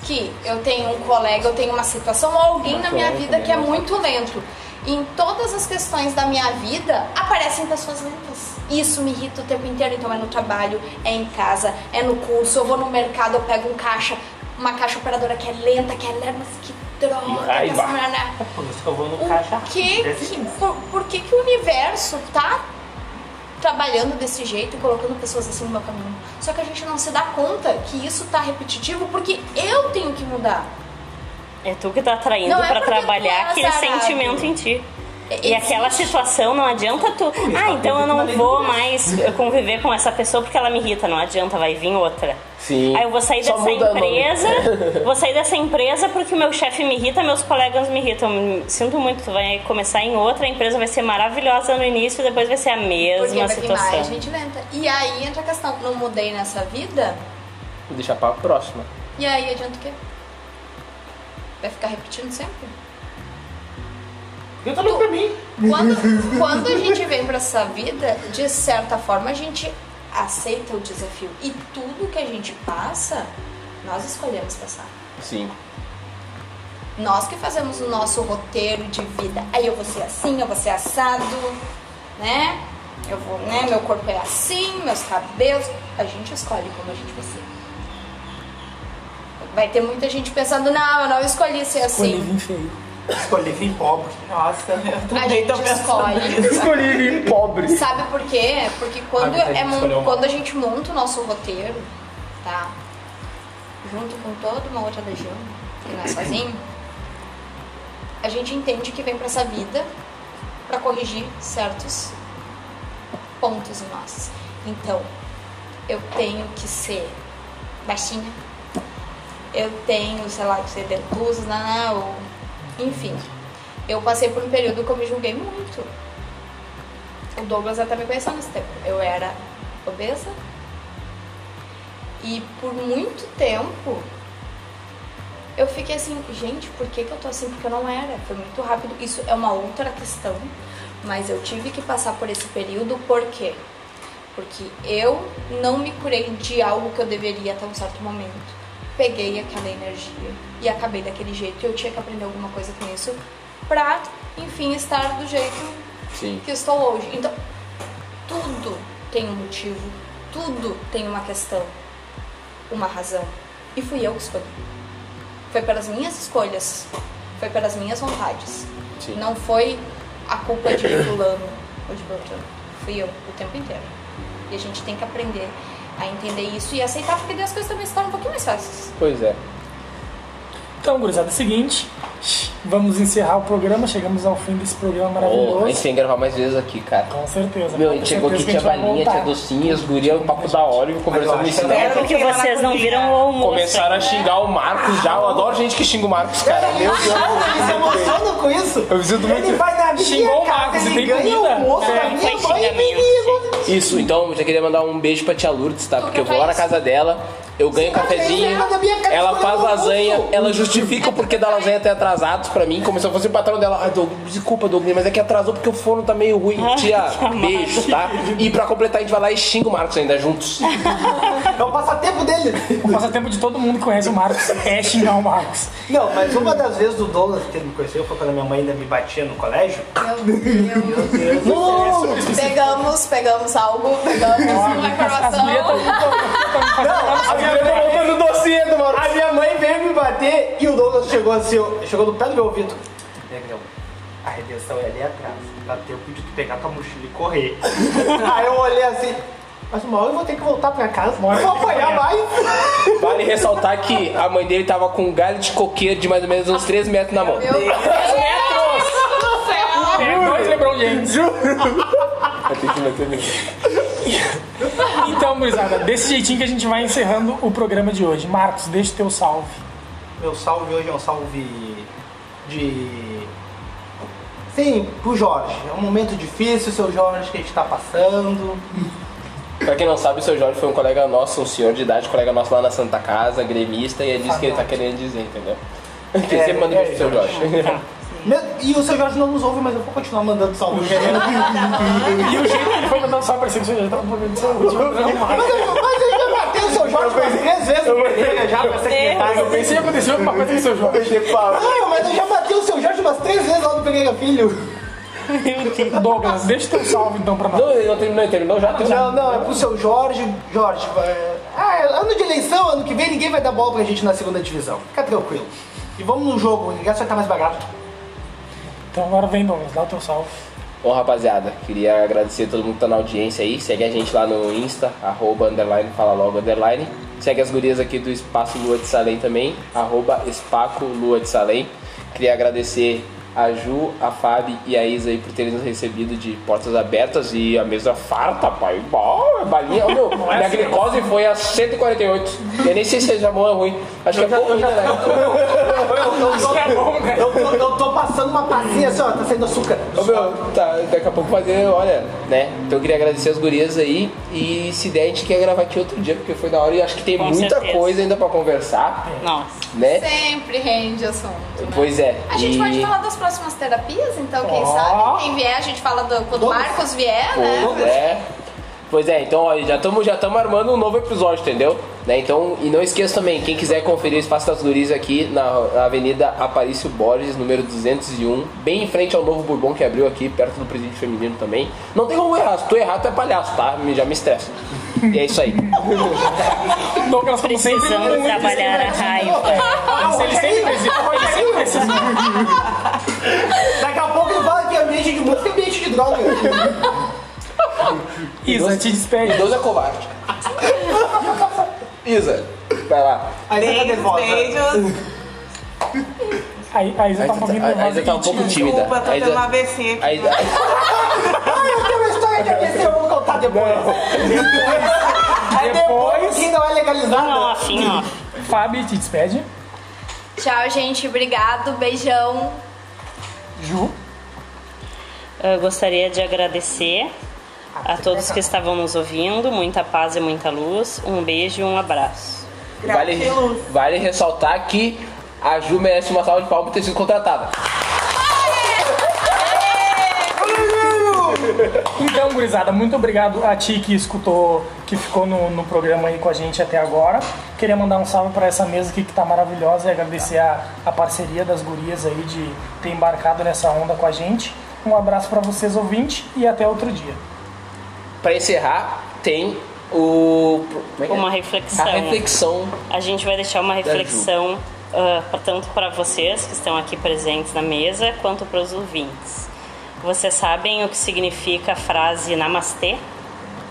que eu tenho um colega, eu tenho uma situação ou alguém na minha vida que é muito lento. E em todas as questões da minha vida aparecem pessoas lentas. Isso me irrita o tempo inteiro, então é no trabalho, é em casa, é no curso, eu vou no mercado, eu pego um caixa, uma caixa operadora que é lenta, que é lenta, mas que droga, raiva. que essa mulher, né? Isso que eu vou no O caixa. que, que por, por que que o universo tá trabalhando desse jeito e colocando pessoas assim no meu caminho? Só que a gente não se dá conta que isso tá repetitivo porque eu tenho que mudar. É tu que tá atraindo Não é pra porque tu trabalhar é aquele sentimento em ti. E aquela situação não adianta tu. Ah, então eu não vou mais conviver com essa pessoa porque ela me irrita. Não adianta, vai vir outra. Sim. Aí eu vou sair Só dessa empresa, <laughs> vou sair dessa empresa porque o meu chefe me irrita, meus colegas me irritam. Sinto muito, tu vai começar em outra, a empresa vai ser maravilhosa no início, depois vai ser a Porque mesma vai vir mais situação. gente lenta. E aí entra a questão, não mudei nessa vida, Vou deixar pra próxima. e aí adianta o quê? Vai ficar repetindo sempre? Eu tô olhando pra mim. Quando, quando a gente vem pra essa vida, de certa forma a gente aceita o desafio. E tudo que a gente passa, nós escolhemos passar. Sim. Nós que fazemos o nosso roteiro de vida. Aí eu vou ser assim, eu vou ser assado, né? Eu vou, né? Meu corpo é assim, meus cabelos. A gente escolhe como a gente vai ser. Vai ter muita gente pensando, não, eu não escolhi ser Escolhi assim. vir feio. Escolhi vir pobre. Nossa, eu A também tô gente pensando escolhe. Escolhi vir pobre. Sabe por quê? Porque quando, Ah, muita é quando a gente monta o nosso roteiro, tá? Junto com toda uma outra legião, que não é sozinho, a gente entende que vem pra essa vida pra corrigir certos pontos em nós. Então, eu tenho que ser baixinha, eu tenho, sei lá, que ser dentuça, não, não. Enfim. Eu passei por um período que eu me julguei muito. O Douglas até me conheceu nesse tempo. Eu era obesa. E por muito tempo eu fiquei assim, gente, por que, que eu tô assim? Porque eu não era. Foi muito rápido. Isso é uma outra questão. Mas eu tive que passar por esse período, por quê? Porque eu não me curei de algo que eu deveria até um certo momento. Peguei aquela energia e acabei daquele jeito. E eu tinha que aprender alguma coisa com isso pra, enfim, estar do jeito Sim. que estou hoje. Então, tudo tem um motivo, tudo tem uma questão, uma razão. E fui eu que escolhi. Foi pelas minhas escolhas, foi pelas minhas vontades. Sim. Não foi a culpa de fulano ou de Beltrano. Fui eu o tempo inteiro. E a gente tem que aprender a entender isso e aceitar, porque daí as coisas também se tornam um pouquinho mais fáceis. Pois é. Então, gurizada, é o seguinte. Vamos encerrar o programa. Chegamos ao fim desse programa Oh, maravilhoso. a gente tem que gravar mais vezes aqui, cara. Com certeza. Meu, a gente chegou aqui, tinha balinha, tinha docinhas, guria, um papo da hora e conversando isso. É porque vocês não viram o almoço. Começaram a xingar o Marcos já. Eu adoro gente que xinga o Marcos, cara. Meu Deus. Se emocionam com isso. Eu sinto muito- Ele vai na minha Xingou o Marcos, e tem comida. o almoço É, da foi minha mãe e xingamento, menino. Isso, então, já queria mandar um beijo pra tia Lourdes, tá? Porque eu vou lá na casa dela, eu ganho um cafezinho, ela escolheu faz lasanha, ela justifica o porquê da lasanha ter atrasado pra mim, como se eu fosse o patrão dela. Ai, Doug, desculpa, Douglas, mas é que atrasou porque o forno tá meio ruim. Tia, beijo, tá? E pra completar, a gente vai lá e xinga o Marcos ainda juntos. É o passatempo dele. O passatempo de todo mundo que conhece o Marcos é xingar o Marcos. Não, mas uma das vezes do Douglas que ele me conheceu foi quando a minha mãe ainda me batia no colégio. Meu Deus. Pegamos, pegamos algo, pegamos uma As informação. Não, a minha mãe Voltando docinho do Marcos. A minha mãe veio me bater e o Douglas chegou assim, ó, chegou no pé do meu ouvido. Negrão, A redenção é ali atrás. Dá tempo de tu pegar tua mochila e correr. <laughs> Aí eu olhei assim, mas uma hora eu vou ter que voltar pra casa, uma hora eu vou apanhar mais. <laughs> Vale ressaltar que a mãe dele tava com um galho de coqueiro de mais ou menos uns 3 metros na mão. Meu Deus do céu! É, dois LeBron James. <laughs> Então, gurizada, desse jeitinho que a gente vai encerrando o programa de hoje. Marcos, deixa o teu salve. Meu salve hoje é um salve de. Sim, pro Jorge. É um momento difícil, seu Jorge, que a gente tá passando. Pra quem não sabe, o seu Jorge foi um colega nosso, um senhor de idade, colega nosso lá na Santa Casa, gremista, e é disso que ele tá querendo dizer, entendeu? Que É, <laughs> sempre manda é, beijo pro seu Jorge. <laughs> E o seu Jorge não nos ouve, mas eu vou continuar mandando salve. <laughs> E o jeito que ele foi mandando só parecia que você já tava mandando seu último programa. Mas eu, eu já matei o seu Jorge umas três vezes no Pereira já pra secretário. Eu pensei que aconteceu alguma coisa com o seu Jorge. Não, mas eu já matei o seu Jorge umas três vezes lá no Pereira Filho. <laughs> Douglas, deixa o teu salve então pra nós. Não, ele não terminou, ele terminou já? Não, não, é pro seu Jorge. Jorge, é, ah, é ano de eleição, ano que vem ninguém vai dar bola pra gente na segunda divisão. Fica tranquilo. E vamos no jogo, o ingresso vai estar mais barato. Então agora vem, Douglas, dá o teu salve. Bom, rapaziada, queria agradecer a todo mundo que tá na audiência aí. Segue a gente lá no Insta, arroba, underline, fala logo, underline. Segue as gurias aqui do Espaço Lua de Salem também, arroba Espaco Lua de Salem. Queria agradecer a Ju, a Fabi e a Isa aí por terem nos recebido de portas abertas e a mesa farta, pai. Bom, balinha. Ô, meu, minha glicose foi a 148. Eu nem sei se é bom ou é ruim. Acho que é pouco né? Isso é bom? Eu, tô- eu tô passando uma passinha assim, ó, tá saindo açúcar. Ô, meu, tá, daqui a pouco fazer, olha, né? Então eu queria agradecer as gurias aí e se der a gente quer gravar aqui outro dia, porque foi da hora e acho que tem Com muita certeza. coisa ainda pra conversar, Nossa. né? Sempre rende assunto. né? Pois é. A gente e... pode falar das próximas terapias, então, quem Ó. sabe? Quem vier, a gente fala do, quando o. Marcos vier, né? Pois é. Pois é, então ó, já estamos já tamo armando um novo episódio, entendeu? Né, então, e não esqueça também, quem quiser conferir o Espaço das Gurias aqui na, na Avenida Aparício Borges, número 201, bem em frente ao novo Bourbon que abriu aqui, perto do presídio feminino também. Não tem como errar, se tu errar, tu é palhaço, tá? Me- Já me estressa. E é isso aí. <laughs> Douglas, como sempre, Precisamos trabalhar a raiva. <laughs> É, ele sempre precisa. Ele sempre precisa. <laughs> Daqui a pouco ele fala que é ambiente de música é ambiente de droga. Isa, te despede. Idoso é covarde. Isa, vai lá. Aí você tá Beijos, nervosa. beijos. A, a Isa tá um pouquinho A Isa nervosa. tá um pouco tímida. Desculpa, tô tendo Isa- um AVC aqui. a Isa- Ai, eu tenho uma história de AVC, eu vou contar depois. Aí depois que não é legalizado. Não, assim, ó. Fábio, te despede. Tchau, gente. Obrigado. Beijão. Ju. Eu gostaria de agradecer a todos que estavam nos ouvindo. Muita paz e muita luz. Um beijo e um abraço. Vale, vale ressaltar que a Ju merece uma salva de palmas por ter sido contratada. Então, gurizada, muito obrigado a ti que escutou, que ficou no, no programa aí com a gente até agora. Queria mandar um salve para essa mesa aqui que tá maravilhosa e agradecer a, a parceria das gurias aí de ter embarcado nessa onda com a gente. Um abraço para vocês, ouvintes, e até outro dia. Pra encerrar, tem o. é é? Uma reflexão. A reflexão. A gente vai deixar uma reflexão pra- tanto para vocês que estão aqui presentes na mesa, quanto para os ouvintes. Vocês sabem o que significa a frase namastê?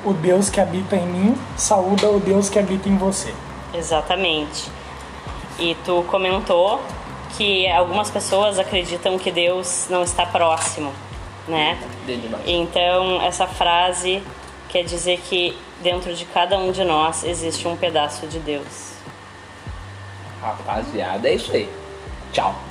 O Deus que habita em mim, saúda o Deus que habita em você. Exatamente. E tu comentou que algumas pessoas acreditam que Deus não está próximo, né? Então, essa frase quer dizer que dentro de cada um de nós existe um pedaço de Deus. Rapaziada, é isso aí. Tchau.